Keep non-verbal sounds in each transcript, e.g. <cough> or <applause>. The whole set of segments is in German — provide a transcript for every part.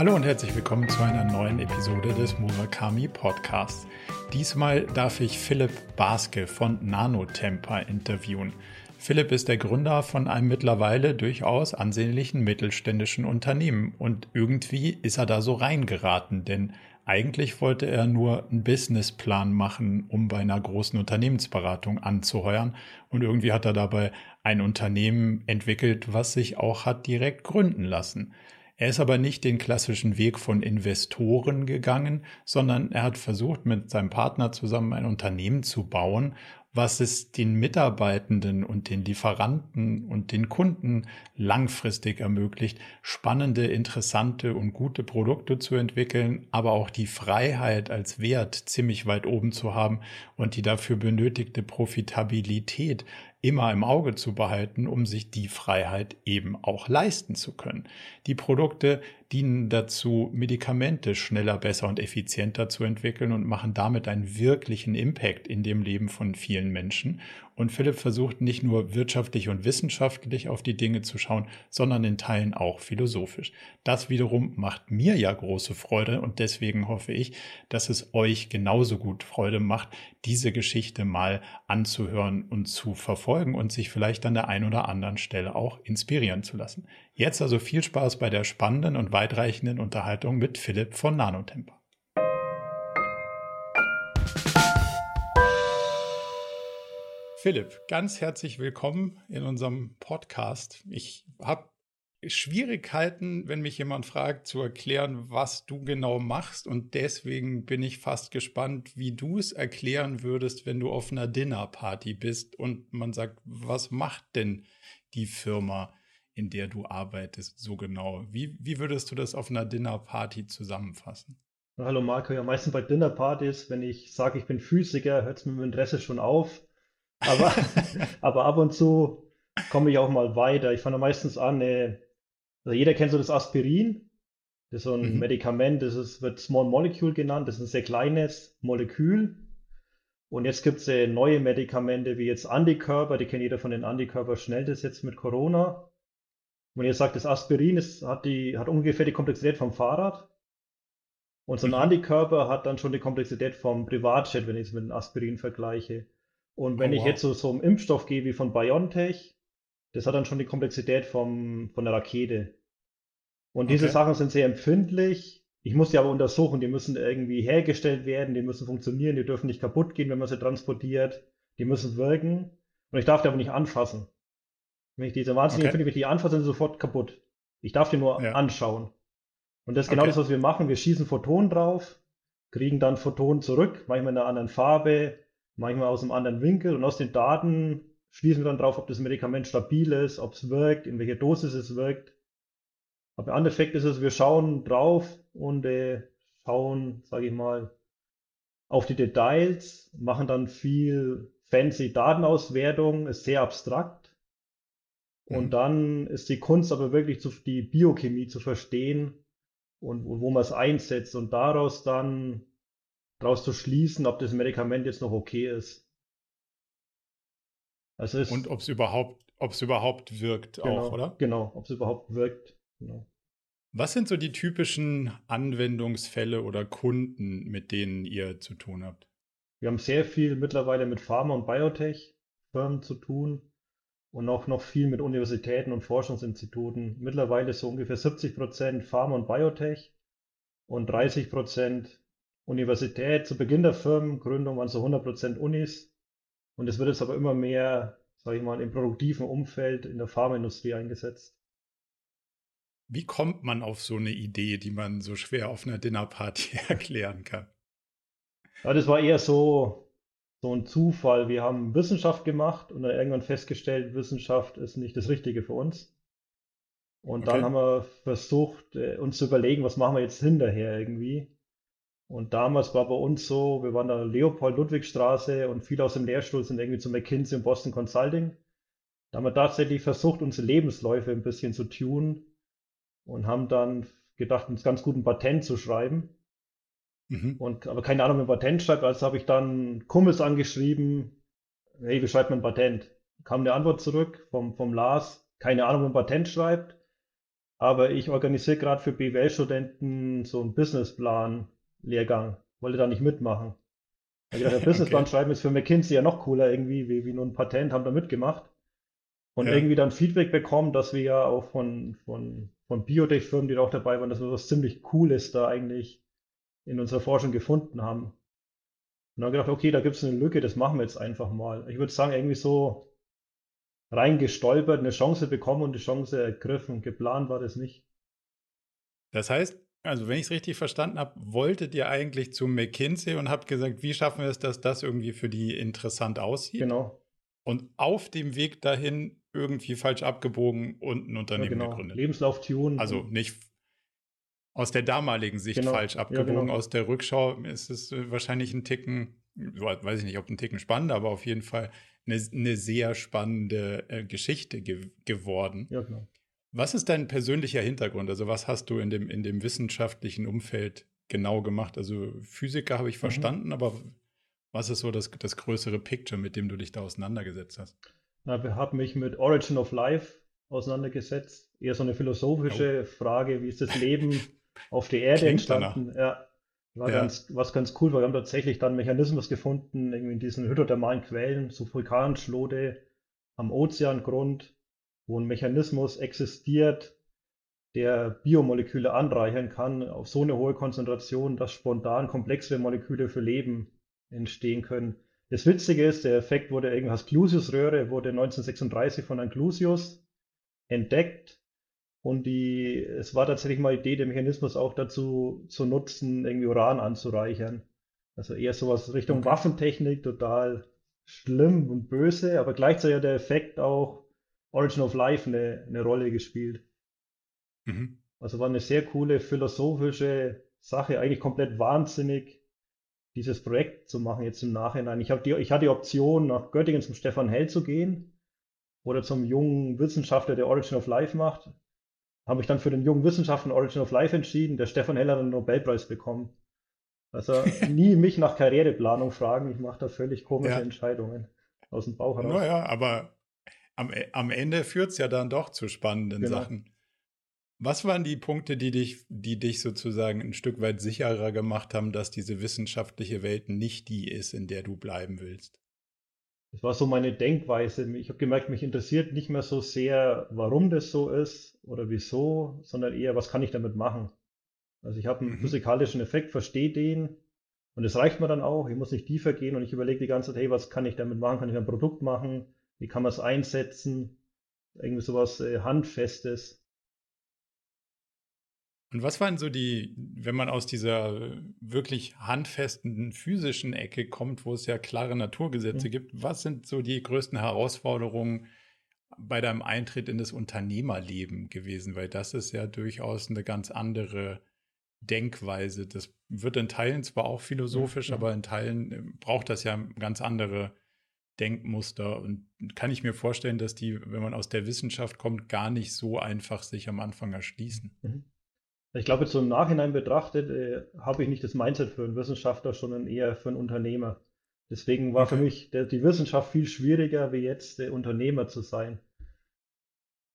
Hallo und herzlich willkommen zu einer neuen Episode des Murakami Podcasts. Diesmal darf ich Philipp Baske von Nanotemper interviewen. Philipp ist der Gründer von einem mittlerweile durchaus ansehnlichen mittelständischen Unternehmen und irgendwie ist er da so reingeraten, denn eigentlich wollte er nur einen Businessplan machen, um bei einer großen Unternehmensberatung anzuheuern und irgendwie hat er dabei ein Unternehmen entwickelt, was sich auch hat direkt gründen lassen. Er ist aber nicht den klassischen Weg von Investoren gegangen, sondern er hat versucht, mit seinem Partner zusammen ein Unternehmen zu bauen, was es den Mitarbeitenden und den Lieferanten und den Kunden langfristig ermöglicht, spannende, interessante und gute Produkte zu entwickeln, aber auch die Freiheit als Wert ziemlich weit oben zu haben und die dafür benötigte Profitabilität immer im Auge zu behalten, um sich die Freiheit eben auch leisten zu können. Die Produkte dienen dazu, Medikamente schneller, besser und effizienter zu entwickeln und machen damit einen wirklichen Impact in dem Leben von vielen Menschen. Und Philipp versucht nicht nur wirtschaftlich und wissenschaftlich auf die Dinge zu schauen, sondern in Teilen auch philosophisch. Das wiederum macht mir ja große Freude und deswegen hoffe ich, dass es euch genauso gut Freude macht, diese Geschichte mal anzuhören und zu verfolgen und sich vielleicht an der einen oder anderen Stelle auch inspirieren zu lassen. Jetzt also viel Spaß bei der spannenden und weitreichenden Unterhaltung mit Philipp von Nanotemper. Philipp, ganz herzlich willkommen in unserem Podcast. Ich habe Schwierigkeiten, wenn mich jemand fragt, zu erklären, was du genau machst. Und deswegen bin ich fast gespannt, wie du es erklären würdest, wenn du auf einer Dinnerparty bist und man sagt, was macht denn die Firma, in der du arbeitest, so genau? Wie, wie würdest du das auf einer Dinnerparty zusammenfassen? Hallo Marco, ja, meistens bei Dinnerpartys, wenn ich sage, ich bin Physiker, hört es mit dem Interesse schon auf. Aber, <laughs> aber ab und zu komme ich auch mal weiter. Ich fange meistens an, äh, also jeder kennt so das Aspirin. Das ist so ein mhm. Medikament, das ist, wird Small Molecule genannt. Das ist ein sehr kleines Molekül. Und jetzt gibt es äh, neue Medikamente wie jetzt Antikörper. Die kennt jeder von den Antikörper schnell, das jetzt mit Corona. Wenn ihr sagt, das Aspirin ist, hat, die, hat ungefähr die Komplexität vom Fahrrad. Und so ein mhm. Antikörper hat dann schon die Komplexität vom Privatjet, wenn ich es mit dem Aspirin vergleiche. Und wenn oh, ich jetzt so, so einen Impfstoff gehe wie von BioNTech, das hat dann schon die Komplexität vom, von der Rakete. Und diese okay. Sachen sind sehr empfindlich. Ich muss die aber untersuchen. Die müssen irgendwie hergestellt werden, die müssen funktionieren, die dürfen nicht kaputt gehen, wenn man sie transportiert. Die müssen wirken. Und ich darf die aber nicht anfassen. Wenn ich diese wahnsinnig okay. empfindlich, ich die anfasse, sind sie sofort kaputt. Ich darf die nur ja. anschauen. Und das ist genau okay. das, was wir machen. Wir schießen Photonen drauf, kriegen dann Photonen zurück, manchmal in einer anderen Farbe, manchmal aus einem anderen Winkel. Und aus den Daten schließen wir dann drauf, ob das Medikament stabil ist, ob es wirkt, in welcher Dosis es wirkt. Aber im Endeffekt ist es, wir schauen drauf und äh, schauen, sage ich mal, auf die Details, machen dann viel fancy Datenauswertung, ist sehr abstrakt. Und mhm. dann ist die Kunst aber wirklich zu, die Biochemie zu verstehen und, und wo man es einsetzt und daraus dann daraus zu schließen, ob das Medikament jetzt noch okay ist. Also es, und ob es überhaupt, überhaupt wirkt genau, auch, oder? Genau, ob es überhaupt wirkt. Genau. Was sind so die typischen Anwendungsfälle oder Kunden, mit denen ihr zu tun habt? Wir haben sehr viel mittlerweile mit Pharma- und Biotech-Firmen zu tun und auch noch viel mit Universitäten und Forschungsinstituten. Mittlerweile so ungefähr 70 Prozent Pharma und Biotech und 30 Prozent Universität. Zu Beginn der Firmengründung waren so 100 Prozent Unis und es wird jetzt aber immer mehr, sage ich mal, im produktiven Umfeld in der Pharmaindustrie eingesetzt. Wie kommt man auf so eine Idee, die man so schwer auf einer Dinnerparty <laughs> erklären kann? Ja, das war eher so, so ein Zufall. Wir haben Wissenschaft gemacht und dann irgendwann festgestellt, Wissenschaft ist nicht das Richtige für uns. Und okay. dann haben wir versucht, äh, uns zu überlegen, was machen wir jetzt hinterher irgendwie. Und damals war bei uns so, wir waren da Leopold-Ludwig-Straße und viele aus dem Lehrstuhl sind irgendwie zu McKinsey und Boston Consulting. Da haben wir tatsächlich versucht, unsere Lebensläufe ein bisschen zu tunen und haben dann gedacht, uns ganz gut ein Patent zu schreiben. Mhm. Und, aber keine Ahnung, wie ein Patent schreibt, also habe ich dann Kumpels angeschrieben, hey, wie schreibt man ein Patent? Kam eine Antwort zurück vom, vom Lars, keine Ahnung, wie ein Patent schreibt. Aber ich organisiere gerade für BWL-Studenten so einen Businessplan-Lehrgang. Wollte da nicht mitmachen. Ich dachte, der <laughs> Businessplan okay. schreiben ist für McKinsey ja noch cooler irgendwie, wie, wie nur ein Patent, haben da mitgemacht. Und ja. irgendwie dann Feedback bekommen, dass wir ja auch von, von, von Biotech-Firmen, die da auch dabei waren, dass wir was ziemlich Cooles da eigentlich in unserer Forschung gefunden haben. Und dann gedacht, okay, da gibt es eine Lücke, das machen wir jetzt einfach mal. Ich würde sagen, irgendwie so reingestolpert, eine Chance bekommen und die Chance ergriffen. Geplant war das nicht. Das heißt, also wenn ich es richtig verstanden habe, wolltet ihr eigentlich zu McKinsey und habt gesagt, wie schaffen wir es, dass das irgendwie für die interessant aussieht? Genau. Und auf dem Weg dahin irgendwie falsch abgebogen und ein Unternehmen ja, genau. gegründet. Lebenslauf tun. Also nicht aus der damaligen Sicht genau. falsch abgebogen. Ja, genau. Aus der Rückschau ist es äh, wahrscheinlich ein Ticken, weiß ich nicht, ob ein Ticken spannender, aber auf jeden Fall eine, eine sehr spannende äh, Geschichte ge geworden. Ja, genau. Was ist dein persönlicher Hintergrund? Also was hast du in dem, in dem wissenschaftlichen Umfeld genau gemacht? Also Physiker habe ich mhm. verstanden, aber was ist so das, das größere Picture, mit dem du dich da auseinandergesetzt hast? Na, wir haben mich mit Origin of Life auseinandergesetzt. Eher so eine philosophische oh. Frage, wie ist das Leben <laughs> auf der Erde Klingt entstanden? Ja, war ja. ganz, was ganz cool, weil wir haben tatsächlich dann Mechanismus gefunden, irgendwie in diesen hydrothermalen Quellen, so Vulkanschlode am Ozeangrund, wo ein Mechanismus existiert, der Biomoleküle anreichern kann auf so eine hohe Konzentration, dass spontan komplexere Moleküle für Leben entstehen können. Das Witzige ist, der Effekt wurde irgendwas Clusius-Röhre, wurde 1936 von einem Clusius entdeckt und die, es war tatsächlich mal Idee, den Mechanismus auch dazu zu nutzen, irgendwie Uran anzureichern. Also eher sowas Richtung okay. Waffentechnik, total schlimm und böse, aber gleichzeitig der Effekt auch Origin of Life eine, eine Rolle gespielt. Mhm. Also war eine sehr coole philosophische Sache, eigentlich komplett wahnsinnig dieses Projekt zu machen jetzt im Nachhinein. Ich, die, ich hatte die Option, nach Göttingen zum Stefan Hell zu gehen oder zum jungen Wissenschaftler, der Origin of Life macht. Habe mich dann für den jungen Wissenschaftler Origin of Life entschieden. Der Stefan Hell hat einen Nobelpreis bekommen. Also <laughs> nie mich nach Karriereplanung fragen. Ich mache da völlig komische ja. Entscheidungen aus dem Bauch heraus. Naja, aber am, am Ende führt es ja dann doch zu spannenden genau. Sachen. Was waren die Punkte, die dich, die dich sozusagen ein Stück weit sicherer gemacht haben, dass diese wissenschaftliche Welt nicht die ist, in der du bleiben willst? Das war so meine Denkweise. Ich habe gemerkt, mich interessiert nicht mehr so sehr, warum das so ist oder wieso, sondern eher, was kann ich damit machen. Also ich habe einen mhm. physikalischen Effekt, verstehe den und das reicht mir dann auch. Ich muss nicht tiefer gehen und ich überlege die ganze Zeit, hey, was kann ich damit machen? Kann ich ein Produkt machen? Wie kann man es einsetzen? Irgendwie sowas äh, Handfestes. Und was waren so die, wenn man aus dieser wirklich handfesten physischen Ecke kommt, wo es ja klare Naturgesetze mhm. gibt, was sind so die größten Herausforderungen bei deinem Eintritt in das Unternehmerleben gewesen? Weil das ist ja durchaus eine ganz andere Denkweise. Das wird in Teilen zwar auch philosophisch, ja. aber in Teilen äh, braucht das ja ganz andere Denkmuster. Und kann ich mir vorstellen, dass die, wenn man aus der Wissenschaft kommt, gar nicht so einfach sich am Anfang erschließen. Mhm. Ich glaube, jetzt so im Nachhinein betrachtet, äh, habe ich nicht das Mindset für einen Wissenschaftler, sondern eher für einen Unternehmer. Deswegen war okay. für mich der, die Wissenschaft viel schwieriger, wie jetzt der Unternehmer zu sein.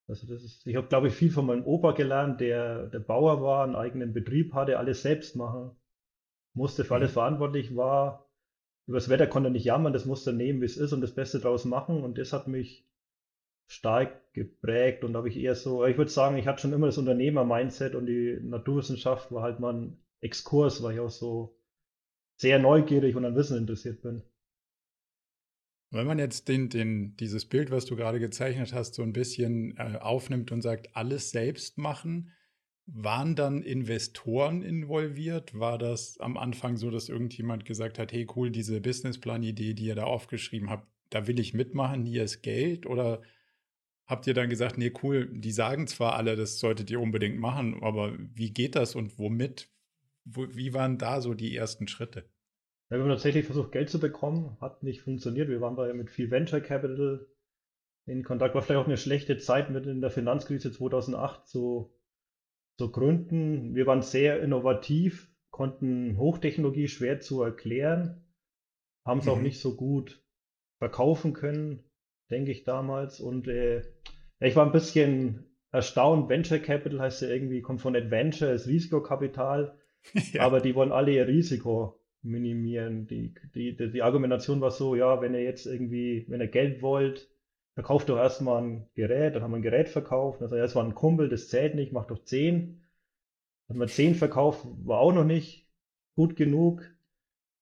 Also das ist, ich habe, glaube ich, viel von meinem Opa gelernt, der, der Bauer war, einen eigenen Betrieb hatte, alles selbst machen musste, für alles mhm. verantwortlich war. Über das Wetter konnte er nicht jammern, das musste er nehmen, wie es ist und das Beste draus machen. Und das hat mich stark geprägt und habe ich eher so, ich würde sagen, ich hatte schon immer das Unternehmer-Mindset und die Naturwissenschaft war halt mal ein Exkurs, weil ich auch so sehr neugierig und an Wissen interessiert bin. Wenn man jetzt den, den, dieses Bild, was du gerade gezeichnet hast, so ein bisschen äh, aufnimmt und sagt, alles selbst machen, waren dann Investoren involviert? War das am Anfang so, dass irgendjemand gesagt hat, hey cool, diese Businessplan-Idee, die ihr da aufgeschrieben habt, da will ich mitmachen, hier ist Geld? Oder habt ihr dann gesagt, nee, cool, die sagen zwar alle, das solltet ihr unbedingt machen, aber wie geht das und womit? Wo, wie waren da so die ersten Schritte? Ja, wir haben tatsächlich versucht, Geld zu bekommen, hat nicht funktioniert. Wir waren da mit viel Venture Capital in Kontakt. War vielleicht auch eine schlechte Zeit mit in der Finanzkrise 2008 zu, zu gründen. Wir waren sehr innovativ, konnten Hochtechnologie schwer zu erklären, haben es mhm. auch nicht so gut verkaufen können denke ich damals. Und äh, ich war ein bisschen erstaunt. Venture Capital heißt ja irgendwie, kommt von Adventure, ist Risikokapital. <laughs> ja. Aber die wollen alle ihr Risiko minimieren. Die, die, die Argumentation war so, ja, wenn ihr jetzt irgendwie, wenn ihr Geld wollt, verkauft doch erstmal ein Gerät, dann haben wir ein Gerät verkauft. Also, ja, es war ein Kumpel, das zählt nicht, macht doch 10. Dann haben wir 10 verkauft, war auch noch nicht gut genug.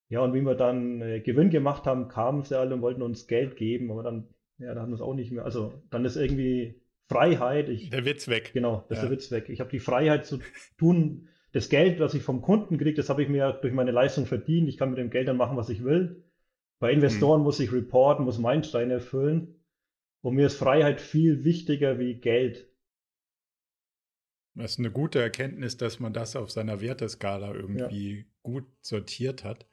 Ja, und wie wir dann äh, Gewinn gemacht haben, kamen sie alle und wollten uns Geld geben, aber dann, ja, da haben wir es auch nicht mehr. Also dann ist irgendwie Freiheit. Ich, der Witz weg. Genau, das ja. ist der Witz weg. Ich habe die Freiheit zu tun, das Geld, was ich vom Kunden kriege, das habe ich mir durch meine Leistung verdient. Ich kann mit dem Geld dann machen, was ich will. Bei Investoren hm. muss ich reporten, muss Meilensteine erfüllen. Und mir ist Freiheit viel wichtiger wie Geld. Das ist eine gute Erkenntnis, dass man das auf seiner Werteskala irgendwie ja. gut sortiert hat.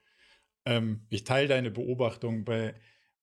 Ähm, ich teile deine Beobachtung bei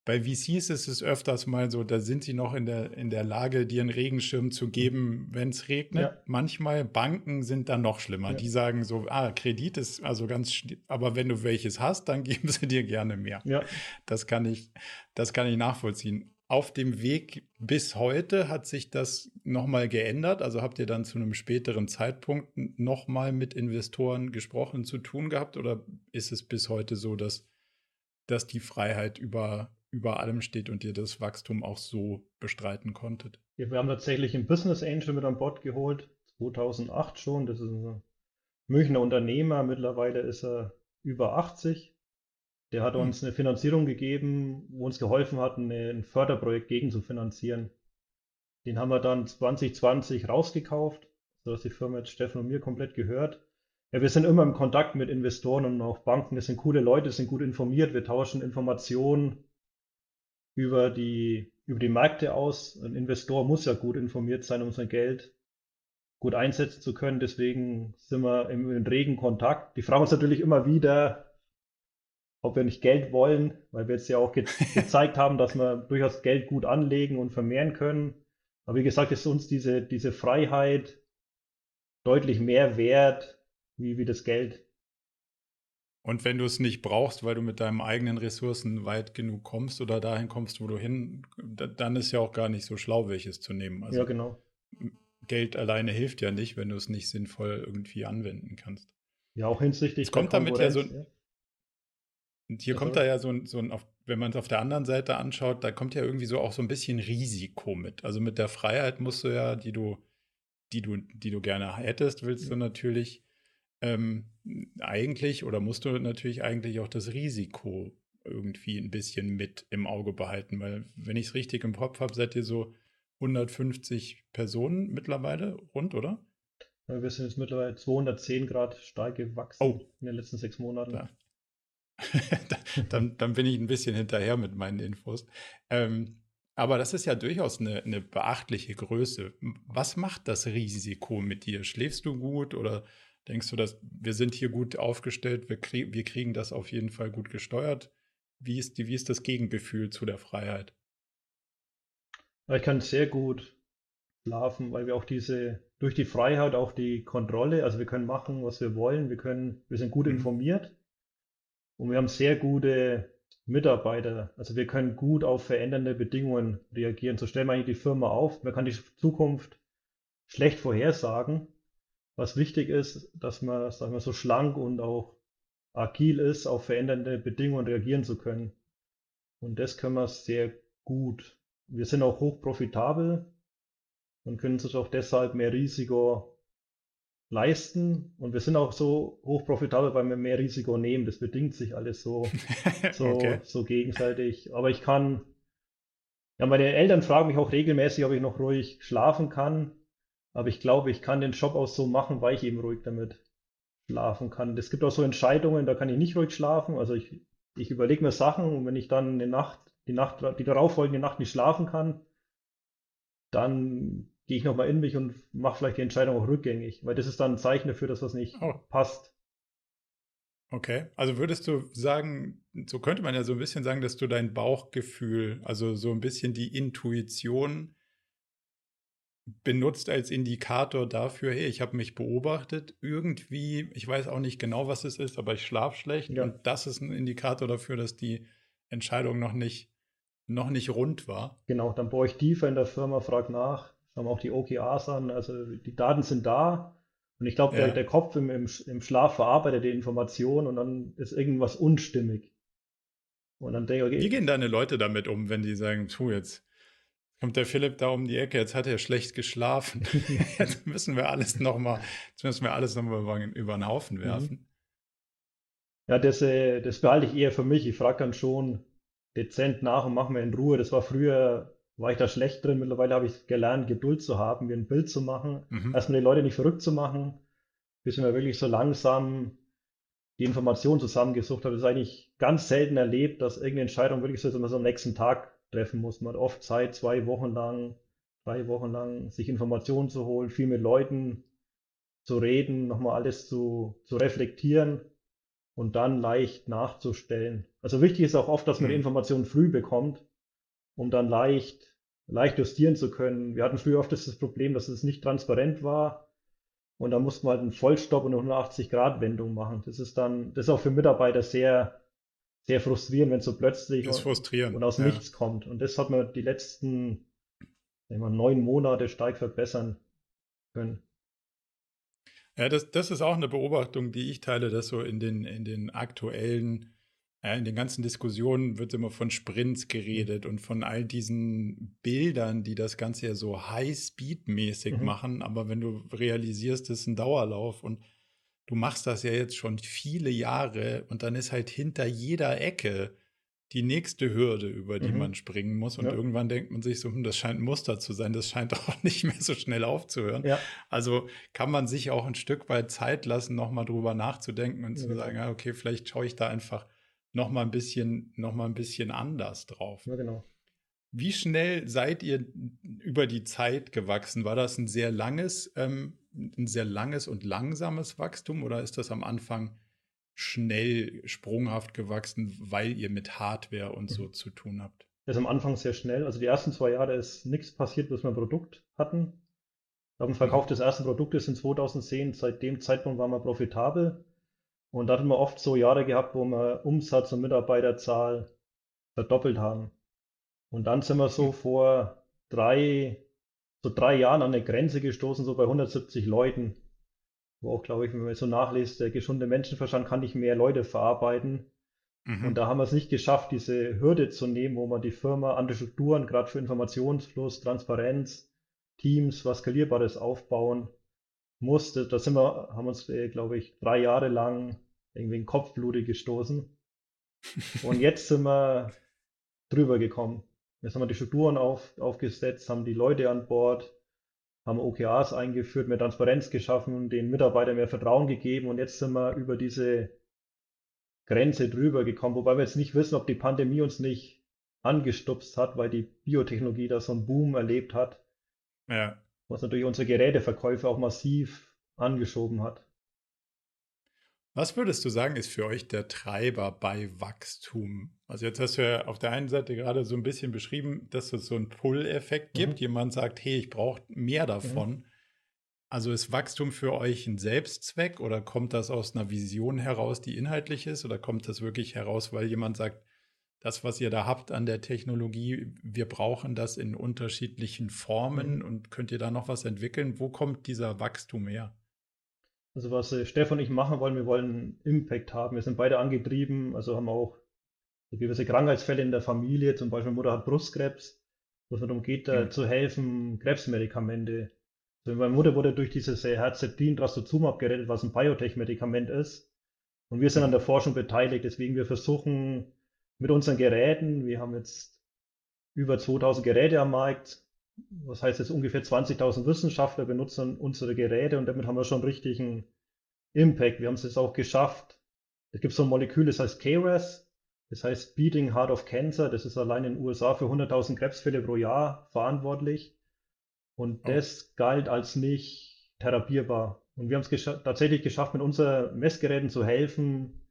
bei VCs ist es öfters mal so, da sind sie noch in der, in der Lage, dir einen Regenschirm zu geben, wenn es regnet. Ja. Manchmal Banken sind dann noch schlimmer. Ja. Die sagen so, ah, Kredit ist also ganz, aber wenn du welches hast, dann <laughs> geben sie dir gerne mehr. Ja. Das kann ich, das kann ich nachvollziehen. Auf dem Weg bis heute hat sich das nochmal geändert. Also habt ihr dann zu einem späteren Zeitpunkt nochmal mit Investoren gesprochen, zu tun gehabt? Oder ist es bis heute so, dass, dass die Freiheit über über allem steht und ihr das Wachstum auch so bestreiten konntet? Ja, wir haben tatsächlich einen Business Angel mit an Bord geholt, 2008 schon. Das ist ein Münchner Unternehmer. Mittlerweile ist er über 80. Der hat uns eine Finanzierung gegeben, wo uns geholfen hat, ein Förderprojekt gegen zu finanzieren. Den haben wir dann 2020 rausgekauft, sodass die Firma jetzt Steffen und mir komplett gehört. Ja, wir sind immer im Kontakt mit Investoren und auch Banken. Das sind coole Leute, sind gut informiert. Wir tauschen Informationen über die, über die Märkte aus. Ein Investor muss ja gut informiert sein, um sein Geld gut einsetzen zu können. Deswegen sind wir im, im regen Kontakt. Die fragen uns natürlich immer wieder, ob wir nicht Geld wollen, weil wir jetzt ja auch ge <laughs> gezeigt haben, dass wir durchaus Geld gut anlegen und vermehren können. Aber wie gesagt, ist uns diese, diese Freiheit deutlich mehr wert, wie, wie das Geld. Und wenn du es nicht brauchst, weil du mit deinen eigenen Ressourcen weit genug kommst oder dahin kommst, wo du hin, dann ist ja auch gar nicht so schlau, welches zu nehmen. Also ja, genau. Geld alleine hilft ja nicht, wenn du es nicht sinnvoll irgendwie anwenden kannst. Ja, auch hinsichtlich. Es kommt damit ja so. Ja. Und hier das kommt da ja so ein, so ein wenn man es auf der anderen Seite anschaut, da kommt ja irgendwie so auch so ein bisschen Risiko mit. Also mit der Freiheit musst du ja, die du, die du, die du gerne hättest, willst ja. du natürlich ähm, eigentlich oder musst du natürlich eigentlich auch das Risiko irgendwie ein bisschen mit im Auge behalten, weil wenn ich es richtig im Kopf habe, seid ihr so 150 Personen mittlerweile rund, oder? Wir sind jetzt mittlerweile 210 Grad stark gewachsen oh. in den letzten sechs Monaten. Da. <laughs> dann, dann bin ich ein bisschen hinterher mit meinen Infos. Ähm, aber das ist ja durchaus eine, eine, beachtliche Größe. Was macht das Risiko mit dir? Schläfst du gut oder Denkst du, dass wir sind hier gut aufgestellt, wir, krieg, wir kriegen das auf jeden Fall gut gesteuert? Wie ist, die, wie ist das Gegengefühl zu der Freiheit? Ich kann sehr gut schlafen, weil wir auch diese, durch die Freiheit auch die Kontrolle, also wir können machen, was wir wollen, wir können, wir sind gut mhm. informiert und wir haben sehr gute Mitarbeiter. Also wir können gut auf verändernde Bedingungen reagieren. So stellen wir eigentlich die Firma auf. Man kann die Zukunft schlecht vorhersagen, was wichtig ist, dass man, sagen wir, so schlank und auch agil ist, auf verändernde Bedingungen reagieren zu können. Und das können wir sehr gut. Wir sind auch hoch profitabel und können sich auch deshalb mehr Risiko leisten. Und wir sind auch so hoch profitabel, weil wir mehr Risiko nehmen. Das bedingt sich alles so, <laughs> so, okay. so gegenseitig. Aber ich kann, ja, meine Eltern fragen mich auch regelmäßig, ob ich noch ruhig schlafen kann. Aber ich glaube, ich kann den Job auch so machen, weil ich eben ruhig damit schlafen kann. Es gibt auch so Entscheidungen, da kann ich nicht ruhig schlafen. Also ich, ich überlege mir Sachen und wenn ich dann eine Nacht, die Nacht, die darauffolgende Nacht nicht schlafen kann, dann gehe ich nochmal in mich und mache vielleicht die Entscheidung auch rückgängig, weil das ist dann ein Zeichen dafür, dass was nicht oh. passt. Okay, also würdest du sagen, so könnte man ja so ein bisschen sagen, dass du dein Bauchgefühl, also so ein bisschen die Intuition benutzt als Indikator dafür, hey, ich habe mich beobachtet, irgendwie, ich weiß auch nicht genau, was es ist, aber ich schlafe schlecht ja. und das ist ein Indikator dafür, dass die Entscheidung noch nicht, noch nicht rund war. Genau, dann bohre ich tiefer in der Firma, frage nach, wir auch die OKRs an. Also die Daten sind da. Und ich glaube, der, Ja. der Kopf im, im, im Schlaf verarbeitet die Information und dann ist irgendwas unstimmig. Und dann denke ich, Wie okay, gehen deine Leute damit um, wenn die sagen, tu jetzt kommt der Philipp da um die Ecke, jetzt hat er schlecht geschlafen. <laughs> <laughs> Jetzt müssen wir alles nochmal, jetzt müssen wir alles nochmal über, über den Haufen Mhm. werfen. ja, das, äh, das behalte ich eher für mich. Ich frage dann schon dezent nach und mache mir in Ruhe. Das war früher, war ich da schlecht drin. Mittlerweile habe ich gelernt, Geduld zu haben, mir ein Bild zu machen. Mhm. Erstmal die Leute nicht verrückt zu machen, bis wir wirklich so langsam die Informationen zusammengesucht haben. Das ist eigentlich ganz selten erlebt, dass irgendeine Entscheidung wirklich so ist, dass man so am nächsten Tag treffen muss. Man hat oft Zeit, zwei Wochen lang, drei Wochen lang, sich Informationen zu holen, viel mit Leuten zu reden, nochmal alles zu, zu reflektieren und dann leicht nachzustellen. Also wichtig ist auch oft, dass man die Mhm. Informationen früh bekommt, um dann leicht, leicht justieren zu können. Wir hatten früher oft das Problem, dass es nicht transparent war und da musste man halt einen Vollstopp und eine 180-Grad-Wendung machen. Das ist dann, das ist auch für Mitarbeiter sehr, sehr frustrierend, wenn es so plötzlich frustrierend. und aus ja. nichts kommt. Und das hat man die letzten sagen wir, mal, neun Monate stark verbessern können. Ja, das, das ist auch eine Beobachtung, die ich teile, dass so in den, in den aktuellen, in den ganzen Diskussionen wird immer von Sprints geredet und von all diesen Bildern, die das Ganze ja so High-Speed-mäßig Mhm. machen. Aber wenn du realisierst, das ist ein Dauerlauf und du machst das ja jetzt schon viele Jahre und dann ist halt hinter jeder Ecke die nächste Hürde, über die Mhm. man springen muss. Und Ja. irgendwann denkt man sich so, hm, das scheint ein Muster zu sein, das scheint <laughs> auch nicht mehr so schnell aufzuhören. Ja, Also kann man sich auch ein Stück weit Zeit lassen, nochmal drüber nachzudenken und Ja, zu sagen, okay, vielleicht schaue ich da einfach nochmal ein bisschen, noch mal ein bisschen anders drauf. ja, genau. Wie schnell seid ihr über die Zeit gewachsen? War das ein sehr langes, ähm, ein sehr langes und langsames Wachstum oder ist das am Anfang schnell, sprunghaft gewachsen, weil ihr mit Hardware und so zu tun habt? Das ist am Anfang sehr schnell. Also die ersten zwei Jahre ist nichts passiert, bis wir ein Produkt hatten. Beim Verkauf des ersten Produktes in 2010, seit dem Zeitpunkt waren wir profitabel. Und da hatten wir oft so Jahre gehabt, wo wir Umsatz und Mitarbeiterzahl verdoppelt haben. Und dann sind wir so vor drei, so drei Jahren an eine Grenze gestoßen, so bei 170 Leuten. Wo auch, glaube ich, wenn man so nachliest, der gesunde Menschenverstand kann nicht mehr Leute verarbeiten. Mhm. Und da haben wir es nicht geschafft, diese Hürde zu nehmen, wo man die Firma, andere Strukturen, gerade für Informationsfluss, Transparenz, Teams, was Skalierbares aufbauen musste. Da sind wir, haben uns, äh, glaube ich, drei Jahre lang irgendwie in Kopfblute gestoßen. Und jetzt sind wir drüber gekommen. Jetzt haben wir die Strukturen auf, aufgesetzt, haben die Leute an Bord, haben OKRs eingeführt, mehr Transparenz geschaffen, den Mitarbeitern mehr Vertrauen gegeben und jetzt sind wir über diese Grenze drüber gekommen, wobei wir jetzt nicht wissen, ob die Pandemie uns nicht angestupst hat, weil die Biotechnologie da so einen Boom erlebt hat, ja. Was natürlich unsere Geräteverkäufe auch massiv angeschoben hat. Was würdest du sagen, ist für euch der Treiber bei Wachstum? Also jetzt hast du ja auf der einen Seite gerade so ein bisschen beschrieben, dass es so einen Pull-Effekt gibt. Mhm. Jemand sagt, hey, ich brauche mehr davon. Also ist Wachstum für euch ein Selbstzweck oder kommt das aus einer Vision heraus, die inhaltlich ist? Oder kommt das wirklich heraus, weil jemand sagt, das, was ihr da habt an der Technologie, wir brauchen das in unterschiedlichen Formen Mhm. und könnt ihr da noch was entwickeln? Wo kommt dieser Wachstum her? Also was äh, Stefan und ich machen wollen, wir wollen Impact haben. Wir sind beide angetrieben, also haben auch gewisse Krankheitsfälle in der Familie, zum Beispiel Mutter hat Brustkrebs, wo es darum geht, Mhm. zu helfen, Krebsmedikamente. Also meine Mutter wurde durch dieses äh, Herceptin Trastuzumab gerettet, was ein Biotech-Medikament ist. Und wir sind an der Forschung beteiligt, deswegen wir versuchen mit unseren Geräten, wir haben jetzt über 2000 Geräte am Markt, was heißt jetzt ungefähr 20.000 Wissenschaftler benutzen unsere Geräte und damit haben wir schon richtigen Impact. Wir haben es jetzt auch geschafft. Es gibt so ein Molekül, das heißt KRAS, das heißt Beating Heart of Cancer. Das ist allein in den USA für 100.000 Krebsfälle pro Jahr verantwortlich. Und Oh. das galt als nicht therapierbar. Und wir haben es gescha tatsächlich geschafft, mit unseren Messgeräten zu helfen,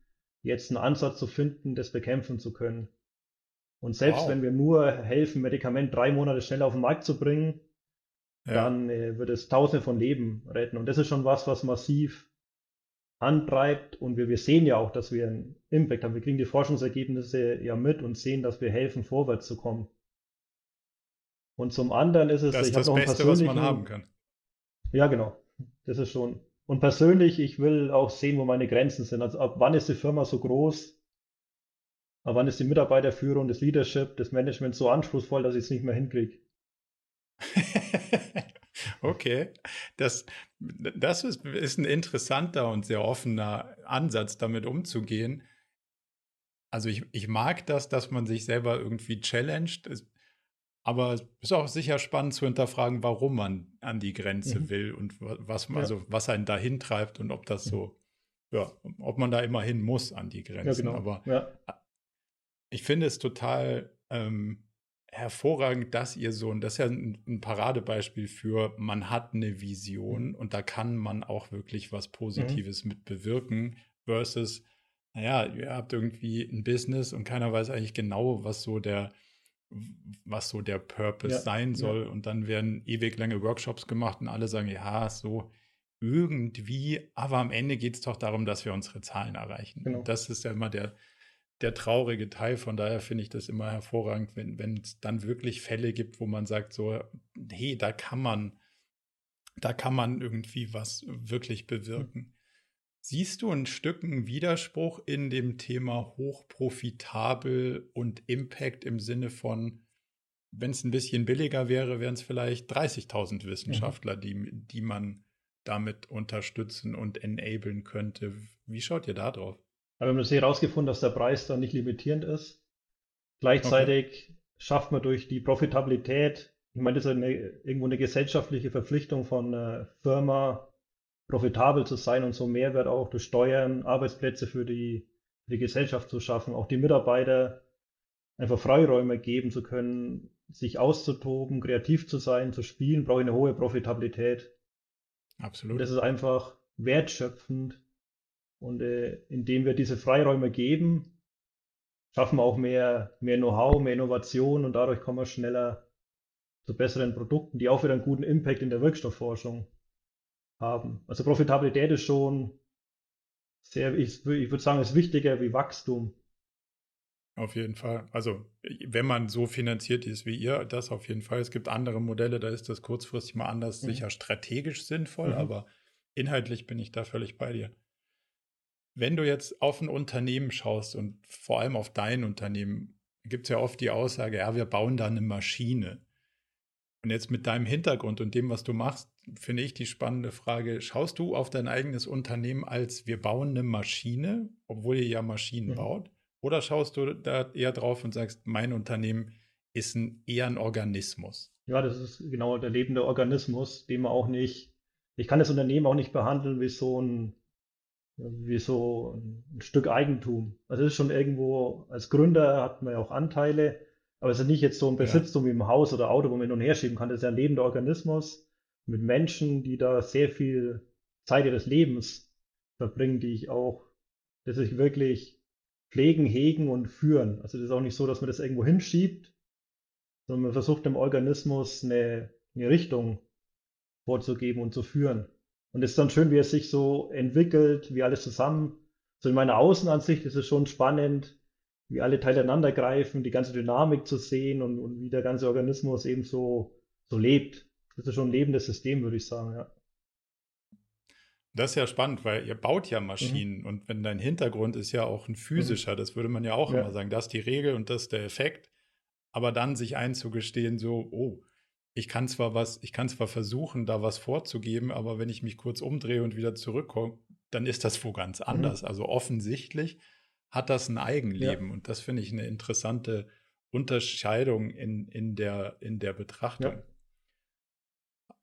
jetzt einen Ansatz zu finden, das bekämpfen zu können. Und selbst Wow. wenn wir nur helfen, Medikament drei Monate schneller auf den Markt zu bringen, Ja. dann äh, wird es Tausende von Leben retten. Und das ist schon was, was massiv antreibt. Und wir, wir sehen ja auch, dass wir einen Impact haben. Wir kriegen die Forschungsergebnisse ja mit und sehen, dass wir helfen, vorwärts zu kommen. Und zum anderen ist es, das ich habe noch Beste, was man haben kann. Ja, genau. Das ist schon. Und persönlich, ich will auch sehen, wo meine Grenzen sind. Also ab wann ist die Firma so groß? Ab wann ist die Mitarbeiterführung, das Leadership, das Management so anspruchsvoll, dass ich es nicht mehr hinkriege? <laughs> okay, das, das ist, ist ein interessanter und sehr offener Ansatz, damit umzugehen. Also ich, ich mag das, dass man sich selber irgendwie challenged. Aber es ist auch sicher spannend zu hinterfragen, warum man an die Grenze mhm. will und was, also was einen dahin treibt und ob das mhm. so, ja, ob man da immer hin muss an die Grenzen. Ja, genau. Aber ja. ich finde es total ähm, hervorragend, dass ihr so, und das ist ja ein, ein, Paradebeispiel für, man hat eine Vision mhm. und da kann man auch wirklich was mhm. Positives mhm. mit bewirken, versus, naja, ihr habt irgendwie ein Business und keiner weiß eigentlich genau, was so der was so der Purpose ja, sein soll. Ja. Und dann werden ewig lange Workshops gemacht und alle sagen, ja, so irgendwie, aber am Ende geht es doch darum, dass wir unsere Zahlen erreichen. Genau. das ist ja immer der, der traurige Teil. Von daher finde ich das immer hervorragend, wenn es dann wirklich Fälle gibt, wo man sagt, so, hey, da kann man, da kann man irgendwie was wirklich bewirken. Siehst du ein Stück einen Widerspruch in dem Thema hochprofitabel und Impact im Sinne von, wenn es ein bisschen billiger wäre, wären es vielleicht 30.000 Wissenschaftler, mhm. die, die man damit unterstützen und enablen könnte. Wie schaut ihr da drauf? Aber wir haben herausgefunden, dass der Preis dann nicht limitierend ist. Gleichzeitig okay. schafft man durch die Profitabilität, ich meine, das ist eine, irgendwo eine gesellschaftliche Verpflichtung von einer Firma, profitabel zu sein und so Mehrwert auch durch Steuern, Arbeitsplätze für die, für die Gesellschaft zu schaffen, auch die Mitarbeiter einfach Freiräume geben zu können, sich auszutoben, kreativ zu sein, zu spielen, brauche ich eine hohe Profitabilität. Absolut. Und das ist einfach wertschöpfend. Und äh, indem wir diese Freiräume geben, schaffen wir auch mehr, mehr Know-how, mehr Innovation und dadurch kommen wir schneller zu besseren Produkten, die auch wieder einen guten Impact in der Wirkstoffforschung haben. Also Profitabilität ist schon sehr, ich, ich würde sagen, ist wichtiger wie Wachstum. Auf jeden Fall. Also, wenn man so finanziert ist wie ihr, das auf jeden Fall. Es gibt andere Modelle, da ist das kurzfristig mal anders, mhm. sicher strategisch sinnvoll, mhm. aber inhaltlich bin ich da völlig bei dir. Wenn du jetzt auf ein Unternehmen schaust und vor allem auf dein Unternehmen, gibt es ja oft die Aussage, ja, wir bauen da eine Maschine. Und jetzt mit deinem Hintergrund und dem, was du machst, finde ich die spannende Frage, schaust du auf dein eigenes Unternehmen als wir bauen eine Maschine, obwohl ihr ja Maschinen mhm. baut? Oder schaust du da eher drauf und sagst, mein Unternehmen ist ein, eher ein Organismus? Ja, das ist genau der lebende Organismus, den man auch nicht, ich kann das Unternehmen auch nicht behandeln wie so ein, wie so ein Stück Eigentum. Also es ist schon irgendwo, als Gründer hat man ja auch Anteile, aber es ist nicht jetzt so ein Besitztum ja. wie im Haus oder Auto, wo man hin und her schieben kann. Das ist ja ein lebender Organismus mit Menschen, die da sehr viel Zeit ihres Lebens verbringen, die ich auch, dass ich wirklich pflegen, hegen und führen. Also das ist auch nicht so, dass man das irgendwo hinschiebt, sondern man versucht dem Organismus eine, eine Richtung vorzugeben und zu führen. Und es ist dann schön, wie es sich so entwickelt, wie alles zusammen. So in meiner Außenansicht ist es schon spannend, wie alle Teile ineinander greifen, die ganze Dynamik zu sehen und, und wie der ganze Organismus eben so, so lebt. Das ist schon ein lebendes System, würde ich sagen, ja. Das ist ja spannend, weil ihr baut ja Maschinen mhm. und wenn dein Hintergrund ist ja auch ein physischer, mhm. das würde man ja auch ja. immer sagen, das ist die Regel und das ist der Effekt. Aber dann sich einzugestehen, so, oh, ich kann zwar was, ich kann zwar versuchen, da was vorzugeben, aber wenn ich mich kurz umdrehe und wieder zurückkomme, dann ist das wo ganz mhm. anders. Mhm. Also offensichtlich hat das ein Eigenleben. Ja. Und das finde ich eine interessante Unterscheidung in, in, der, in der Betrachtung. Ja.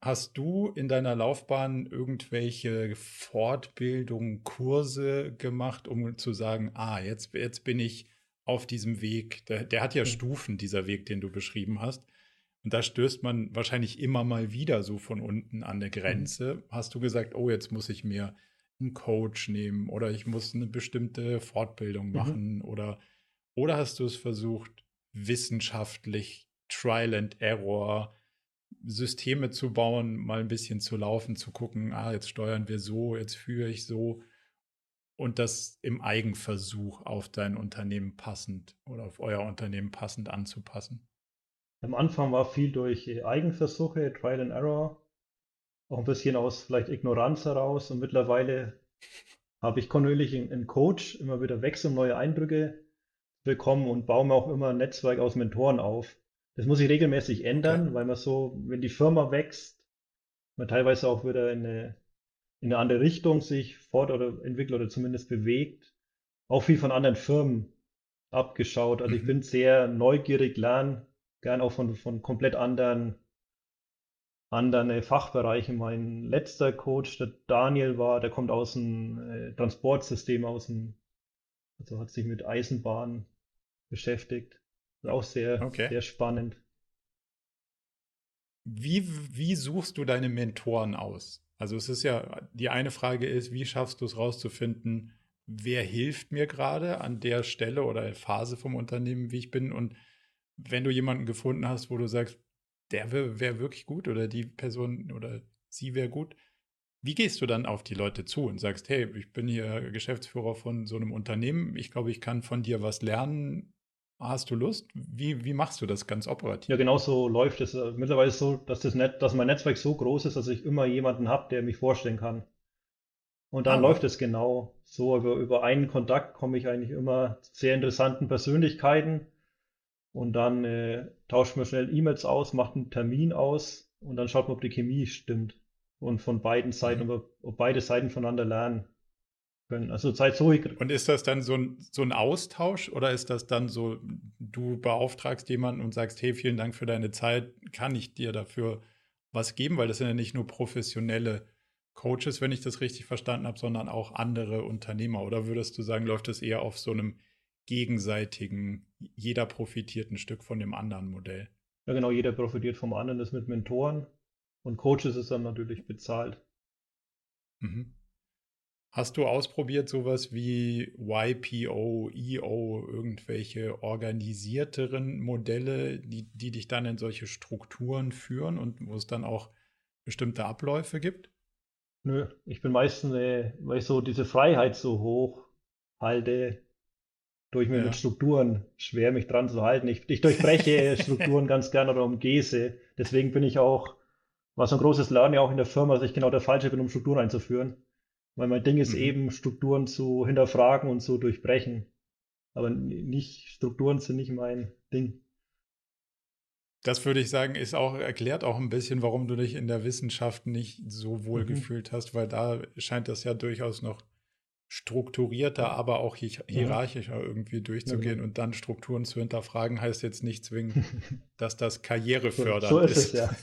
Hast du in deiner Laufbahn irgendwelche Fortbildungen, Kurse gemacht, um zu sagen, ah, jetzt, jetzt bin ich auf diesem Weg. Der, der hat ja mhm. Stufen, dieser Weg, den du beschrieben hast. Und da stößt man wahrscheinlich immer mal wieder so von unten an der mhm. Grenze. Mhm. Hast du gesagt, oh, jetzt muss ich mir einen Coach nehmen oder ich muss eine bestimmte Fortbildung mhm. machen mhm. oder, oder hast du es versucht, wissenschaftlich Trial and Error Systeme zu bauen, mal ein bisschen zu laufen, zu gucken, ah, jetzt steuern wir so, jetzt führe ich so und das im Eigenversuch auf dein Unternehmen passend oder auf euer Unternehmen passend anzupassen? Am Anfang war viel durch Eigenversuche, Trial and Error, auch ein bisschen aus vielleicht Ignoranz heraus und mittlerweile habe ich kontinuierlich einen Coach, immer wieder wechseln, um neue Eindrücke bekommen und baue mir auch immer ein Netzwerk aus Mentoren auf. Das muss ich regelmäßig ändern, okay. weil man so, wenn die Firma wächst, man teilweise auch wieder in eine, in eine andere Richtung sich fort oder entwickelt oder zumindest bewegt, auch viel von anderen Firmen abgeschaut. Also mhm. ich bin sehr neugierig, lerne gern auch von, von komplett anderen, anderen äh, Fachbereichen. Mein letzter Coach, der Daniel war, der kommt aus dem äh, Transportsystem, aus dem, also hat sich mit Eisenbahn beschäftigt. Auch sehr, okay. sehr spannend. Wie, wie suchst du deine Mentoren aus? Also es ist ja, die eine Frage ist, wie schaffst du es rauszufinden, wer hilft mir gerade an der Stelle oder Phase vom Unternehmen, wie ich bin? Und wenn du jemanden gefunden hast, wo du sagst, der wäre wär wirklich gut oder die Person oder sie wäre gut, wie gehst du dann auf die Leute zu und sagst, hey, ich bin hier Geschäftsführer von so einem Unternehmen, ich glaube, ich kann von dir was lernen, Hast du Lust? Wie, wie machst du das ganz operativ? Ja, genau so läuft es. Äh, mittlerweile ist es so, dass, das Net, dass mein Netzwerk so groß ist, dass ich immer jemanden habe, der mich vorstellen kann. Und dann Aber. läuft es genau so. Über, über einen Kontakt komme ich eigentlich immer zu sehr interessanten Persönlichkeiten. Und dann äh, tauscht man schnell E-Mails aus, macht einen Termin aus und dann schaut man, ob die Chemie stimmt. Und von beiden Seiten, mhm. ob, ob beide Seiten voneinander lernen können. Also Zeit so. Und ist das dann so ein, so ein Austausch oder ist das dann so, du beauftragst jemanden und sagst, hey, vielen Dank für deine Zeit, kann ich dir dafür was geben? Weil das sind ja nicht nur professionelle Coaches, wenn ich das richtig verstanden habe, sondern auch andere Unternehmer. Oder würdest du sagen, läuft das eher auf so einem gegenseitigen, jeder profitiert ein Stück von dem anderen Modell? Ja, genau, jeder profitiert vom anderen, das mit Mentoren. Und Coaches ist dann natürlich bezahlt. Mhm. Hast du ausprobiert sowas wie YPO, EO, irgendwelche organisierteren Modelle, die, die dich dann in solche Strukturen führen und wo es dann auch bestimmte Abläufe gibt? Nö, ich bin meistens, äh, weil ich so diese Freiheit so hoch halte, durch mir ja. mit Strukturen schwer, mich dran zu halten. Ich, ich durchbreche <laughs> Strukturen ganz gerne oder umgehe sie. Deswegen bin ich auch, was so ein großes Lernen ja auch in der Firma, dass ich genau der Falsche bin, um Strukturen einzuführen. Weil mein Ding ist mhm. eben, Strukturen zu hinterfragen und zu durchbrechen. Aber nicht, Strukturen sind nicht mein Ding. Das würde ich sagen, ist auch, erklärt auch ein bisschen, warum du dich in der Wissenschaft nicht so wohl mhm. gefühlt hast, weil da scheint das ja durchaus noch strukturierter, aber auch hierarchischer irgendwie durchzugehen ja. und dann Strukturen zu hinterfragen, heißt jetzt nicht zwingend, <laughs> dass das karrierefördernd so, so ist. ist. Es, ja.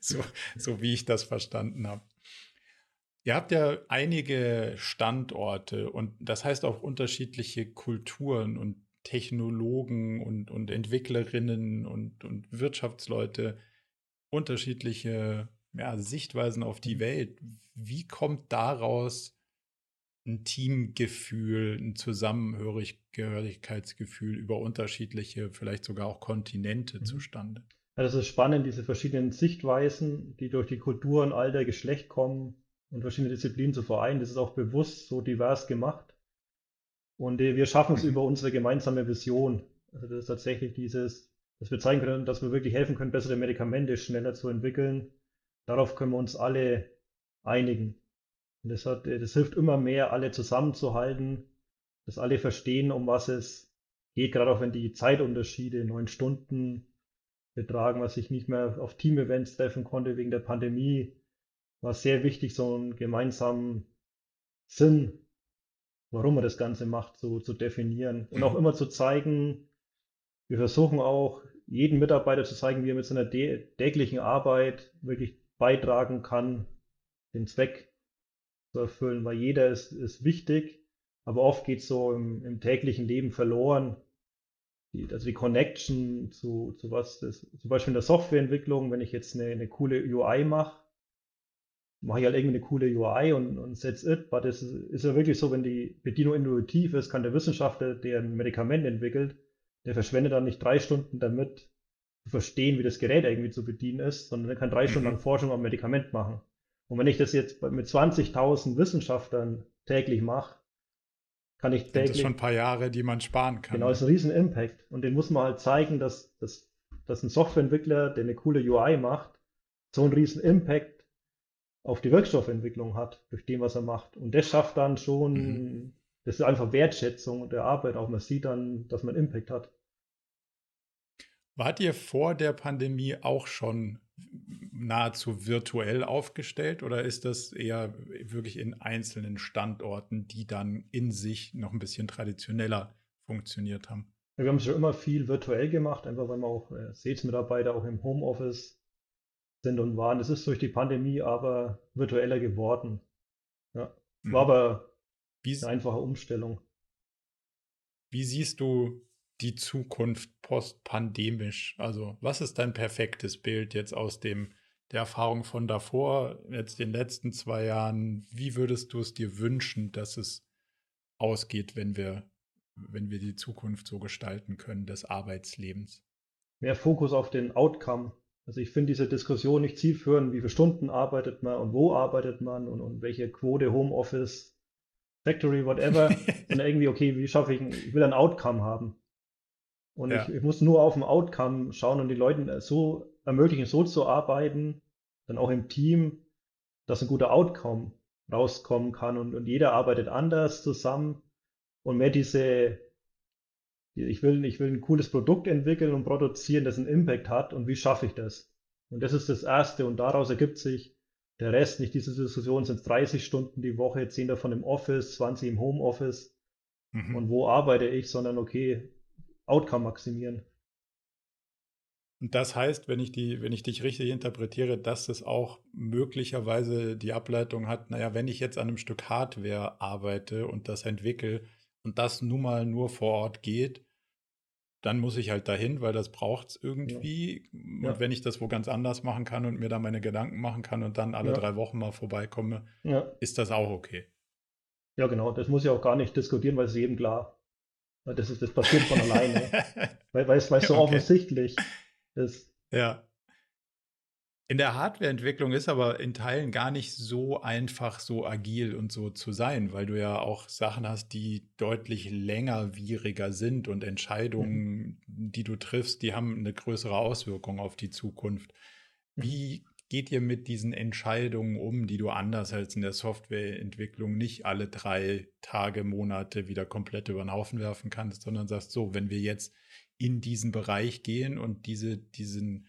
<laughs> so, so wie ich das verstanden habe. Ihr habt ja einige Standorte und das heißt auch unterschiedliche Kulturen und Technologen und, und Entwicklerinnen und, und Wirtschaftsleute, unterschiedliche ja, Sichtweisen auf die Welt. Wie kommt daraus ein Teamgefühl, ein Zusammenhörigkeitsgefühl über unterschiedliche, vielleicht sogar auch Kontinente mhm. zustande? Ja, das ist spannend, diese verschiedenen Sichtweisen, die durch die Kulturen, Alter, Geschlecht kommen und verschiedene Disziplinen zu vereinen. Das ist auch bewusst so divers gemacht. Und äh, wir schaffen es mhm. über unsere gemeinsame Vision. Also das ist tatsächlich dieses, dass wir zeigen können, dass wir wirklich helfen können, bessere Medikamente schneller zu entwickeln. Darauf können wir uns alle einigen. Und das, hat, äh, das hilft immer mehr, alle zusammenzuhalten, dass alle verstehen, um was es geht, gerade auch wenn die Zeitunterschiede neun Stunden betragen, was ich nicht mehr auf Team-Events treffen konnte wegen der Pandemie, war sehr wichtig, so einen gemeinsamen Sinn, warum man das Ganze macht, so zu definieren und auch immer zu zeigen, wir versuchen auch jeden Mitarbeiter zu zeigen, wie er mit seiner täglichen Arbeit wirklich beitragen kann, den Zweck zu erfüllen, weil jeder ist, ist wichtig, aber oft geht so im, im täglichen Leben verloren. Die, also die Connection zu, zu was, das, zum Beispiel in der Softwareentwicklung, wenn ich jetzt eine, eine coole UI mache, mache ich halt irgendwie eine coole UI und, und that's it. Aber das ist, ist ja wirklich so, wenn die Bedienung intuitiv ist, kann der Wissenschaftler, der ein Medikament entwickelt, der verschwendet dann nicht drei Stunden damit, zu verstehen, wie das Gerät irgendwie zu bedienen ist, sondern er kann drei mhm. Stunden lang Forschung am Medikament machen. Und wenn ich das jetzt mit 20.000 Wissenschaftlern täglich mache, kann ich täglich. Das sind schon ein paar Jahre, die man sparen kann. Genau, das ist ein riesen Impact. Und den muss man halt zeigen, dass, dass dass ein Softwareentwickler, der eine coole UI macht, so einen riesen Impact auf die Wirkstoffentwicklung hat, durch dem, was er macht. Und das schafft dann schon, mhm. das ist einfach Wertschätzung der Arbeit, auch man sieht dann, dass man Impact hat. Wart ihr vor der Pandemie auch schon nahezu virtuell aufgestellt oder ist das eher wirklich in einzelnen Standorten, die dann in sich noch ein bisschen traditioneller funktioniert haben? Wir haben schon immer viel virtuell gemacht, einfach weil wir auch äh, Sales-Mitarbeiter auch im Homeoffice sind und waren. Es ist durch die Pandemie aber virtueller geworden. Ja. War mhm. aber wie, eine einfache Umstellung. Wie siehst du die Zukunft postpandemisch? Also, was ist dein perfektes Bild jetzt aus dem der Erfahrung von davor, jetzt den letzten zwei Jahren? Wie würdest du es dir wünschen, dass es ausgeht, wenn wir, wenn wir die Zukunft so gestalten können des Arbeitslebens? Mehr Fokus auf den Outcome. Also ich finde diese Diskussion nicht zielführend, wie viele Stunden arbeitet man und wo arbeitet man und, und welche Quote Homeoffice, Factory, whatever. <laughs> und irgendwie, okay, wie schaffe ich, ich will ein Outcome haben. Und ja. ich, ich, muss nur auf ein Outcome schauen und die Leuten so ermöglichen, so zu arbeiten, dann auch im Team, dass ein guter Outcome rauskommen kann und, und jeder arbeitet anders zusammen und mehr diese, ich will, ich will ein cooles Produkt entwickeln und produzieren, das einen Impact hat und wie schaffe ich das? Und das ist das Erste und daraus ergibt sich der Rest, nicht diese Diskussion sind 30 Stunden die Woche, 10 davon im Office, 20 im Homeoffice mhm. und wo arbeite ich, sondern okay, Outcome maximieren. Und das heißt, wenn ich, die, wenn ich dich richtig interpretiere, dass es auch möglicherweise die Ableitung hat, naja, wenn ich jetzt an einem Stück Hardware arbeite und das entwickle und das nun mal nur vor Ort geht, dann muss ich halt dahin, weil das braucht es irgendwie. Ja. Und ja. wenn ich das wo ganz anders machen kann und mir da meine Gedanken machen kann und dann alle ja. drei Wochen mal vorbeikomme, ist das auch okay. Ja, genau. Das muss ich auch gar nicht diskutieren, weil es jedem klar. Das, ist, das passiert von alleine. weil, weil, es, weil es so okay. offensichtlich ist. Ja. In der Hardwareentwicklung ist aber in Teilen gar nicht so einfach, so agil und so zu sein, weil du ja auch Sachen hast, die deutlich längerwieriger sind und Entscheidungen, mhm. die du triffst, die haben eine größere Auswirkung auf die Zukunft. Wie geht ihr mit diesen Entscheidungen um, die du anders als in der Softwareentwicklung nicht alle drei Tage, Monate wieder komplett über den Haufen werfen kannst, sondern sagst so, wenn wir jetzt in diesen Bereich gehen und diese, diesen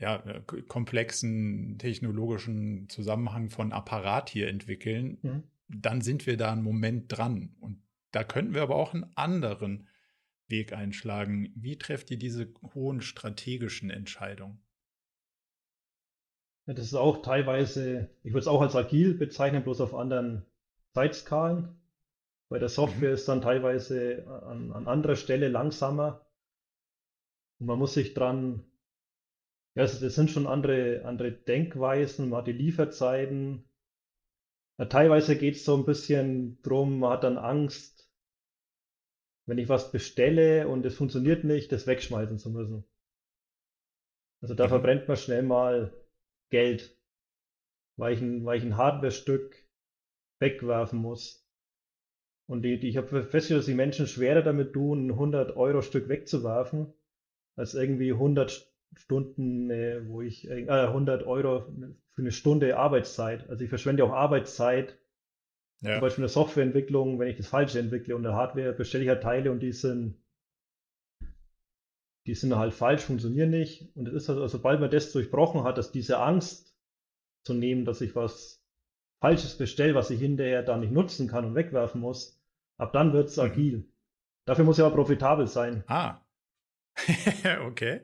ja, äh, komplexen technologischen Zusammenhang von Apparat hier entwickeln, mhm. dann sind wir da einen Moment dran. Und da könnten wir aber auch einen anderen Weg einschlagen. Wie trefft ihr diese hohen strategischen Entscheidungen? Das ist auch teilweise, ich würde es auch als agil bezeichnen, bloß auf anderen Zeitskalen. Bei der Software mhm. ist dann teilweise an, an anderer Stelle langsamer. Und man muss sich dran, ja, das sind schon andere, andere Denkweisen, man hat die Lieferzeiten. Ja, teilweise geht es so ein bisschen drum, man hat dann Angst, wenn ich was bestelle und es funktioniert nicht, das wegschmeißen zu müssen. Also da mhm. verbrennt man schnell mal Geld, weil ich ein, weil ich ein Hardware-Stück wegwerfen muss. Und die, die, ich habe festgestellt, dass die Menschen schwerer damit tun, ein 100-Euro-Stück wegzuwerfen, als irgendwie 100 Stunden, äh, wo ich, äh, 100 Euro für eine Stunde Arbeitszeit. Also ich verschwende auch Arbeitszeit. Ja. Zum Beispiel in der Softwareentwicklung, wenn ich das Falsche entwickle und in der Hardware bestelle ich halt Teile und die sind die sind halt falsch, funktionieren nicht. Und es ist also, sobald man das durchbrochen hat, dass diese Angst zu nehmen, dass ich was Falsches bestelle, was ich hinterher dann nicht nutzen kann und wegwerfen muss, ab dann wird es mhm. agil. Dafür muss ja aber profitabel sein. Ah. <laughs> okay.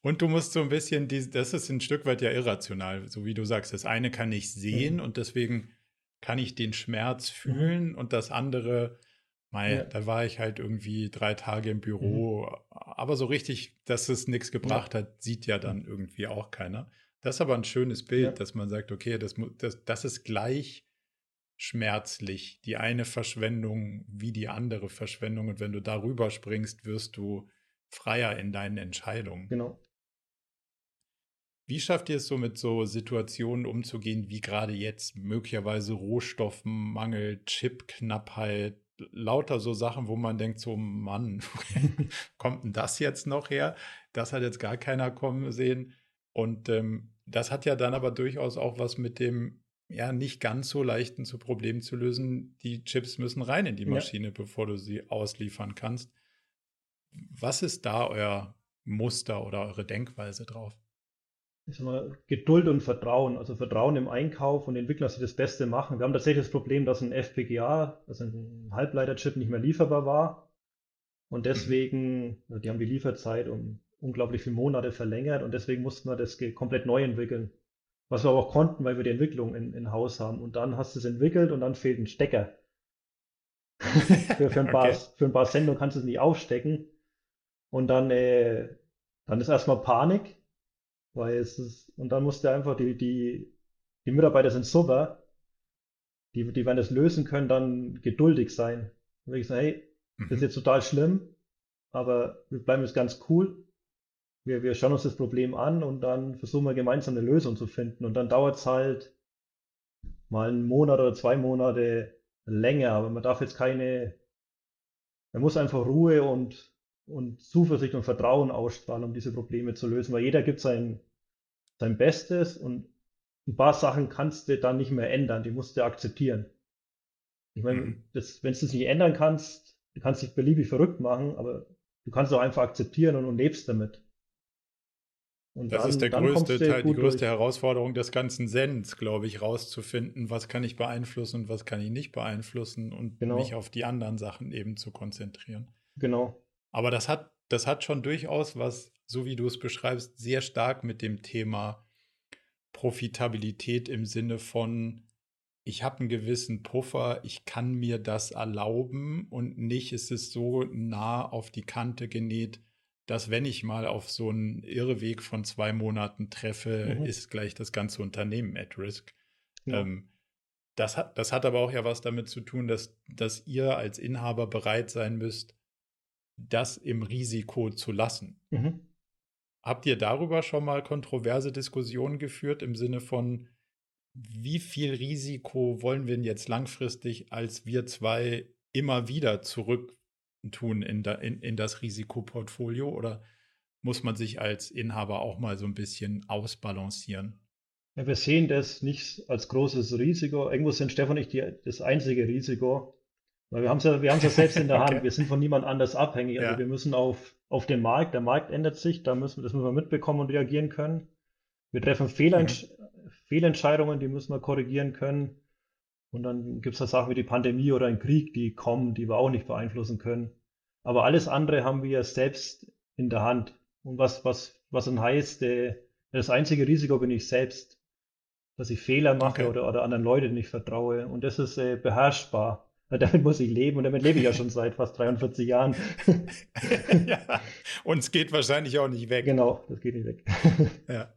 Und du musst so ein bisschen, das ist ein Stück weit ja irrational, so wie du sagst. Das eine kann ich sehen mhm. und deswegen kann ich den Schmerz mhm. fühlen mhm. und das andere Mei, ja. da war ich halt irgendwie drei Tage im Büro, mhm. aber so richtig, dass es nichts gebracht ja. hat, sieht ja dann irgendwie auch keiner. Das ist aber ein schönes Bild, ja. dass man sagt, okay, das, das, das ist gleich schmerzlich, die eine Verschwendung wie die andere Verschwendung. Und wenn du darüber springst, wirst du freier in deinen Entscheidungen. Genau. Wie schafft ihr es so mit so Situationen umzugehen, wie gerade jetzt möglicherweise Rohstoffmangel, Chipknappheit, lauter so Sachen, wo man denkt, so Mann, <laughs> kommt denn das jetzt noch her? Das hat jetzt gar keiner kommen sehen. Und ähm, das hat ja dann aber durchaus auch was mit dem ja nicht ganz so leichten zu Problem zu lösen. Die Chips müssen rein in die Maschine, ja. bevor du sie ausliefern kannst. Was ist da euer Muster oder eure Denkweise drauf? Ich sag mal, Geduld und Vertrauen. Also Vertrauen im Einkauf und Entwickler, dass sie das Beste machen. Wir haben tatsächlich das Problem, dass ein FPGA, also ein Halbleiterchip, nicht mehr lieferbar war. Und deswegen, also die haben die Lieferzeit um unglaublich viele Monate verlängert und deswegen mussten wir das komplett neu entwickeln. Was wir aber auch konnten, weil wir die Entwicklung in, in Haus haben. Und dann hast du es entwickelt und dann fehlt ein Stecker. <laughs> für, für, ein paar, okay. für ein paar Sendungen kannst du es nicht aufstecken. Und dann, äh, dann ist erstmal Panik, weil es ist, und dann musste einfach die, die, die Mitarbeiter sind super, die, die werden das lösen können, dann geduldig sein. Und ich sage, hey, das ist mhm. jetzt total schlimm, aber wir bleiben jetzt ganz cool. Wir, wir schauen uns das Problem an und dann versuchen wir gemeinsam eine Lösung zu finden. Und dann dauert es halt mal einen Monat oder zwei Monate länger, aber man darf jetzt keine, man muss einfach Ruhe und und Zuversicht und Vertrauen ausstrahlen, um diese Probleme zu lösen, weil jeder gibt sein, sein Bestes und ein paar Sachen kannst du dann nicht mehr ändern, die musst du akzeptieren. Ich meine, mhm. das, wenn du es nicht ändern kannst, du kannst dich beliebig verrückt machen, aber du kannst es auch einfach akzeptieren und, und lebst damit. Und das dann, ist der größte Teil, die größte durch. Herausforderung des ganzen Sens, glaube ich, rauszufinden, was kann ich beeinflussen und was kann ich nicht beeinflussen und genau. mich auf die anderen Sachen eben zu konzentrieren. Genau. Aber das hat, das hat schon durchaus was, so wie du es beschreibst, sehr stark mit dem Thema Profitabilität im Sinne von, ich habe einen gewissen Puffer, ich kann mir das erlauben und nicht ist es so nah auf die Kante genäht, dass wenn ich mal auf so einen Irreweg von zwei Monaten treffe, mhm. ist gleich das ganze Unternehmen at risk. Ja. Ähm, das, hat, das hat aber auch ja was damit zu tun, dass, dass ihr als Inhaber bereit sein müsst, das im Risiko zu lassen. Mhm. Habt ihr darüber schon mal kontroverse Diskussionen geführt im Sinne von, wie viel Risiko wollen wir denn jetzt langfristig als wir zwei immer wieder zurück tun in, da, in, in das Risikoportfolio oder muss man sich als Inhaber auch mal so ein bisschen ausbalancieren? Ja, wir sehen das nicht als großes Risiko. Irgendwo sind Stefan und ich die, das einzige Risiko. Weil wir haben es ja, wir haben es ja selbst in der Hand. <laughs> Wir sind von niemand anders abhängig. Also ja. wir müssen auf, auf den Markt. Der Markt ändert sich. Da müssen, das müssen wir mitbekommen und reagieren können. Wir treffen Fehlentsch mhm. Fehlentscheidungen, die müssen wir korrigieren können. Und dann gibt es da Sachen wie die Pandemie oder ein Krieg, die kommen, die wir auch nicht beeinflussen können. Aber alles andere haben wir selbst in der Hand. Und was, was, was dann heißt, äh, das einzige Risiko bin ich selbst, dass ich Fehler mache okay. oder, oder anderen Leuten nicht vertraue. Und das ist äh, beherrschbar. Damit muss ich leben und damit lebe ich ja schon seit fast 43 Jahren. <laughs> ja, und es geht wahrscheinlich auch nicht weg. Genau, das geht nicht weg. <laughs> ja.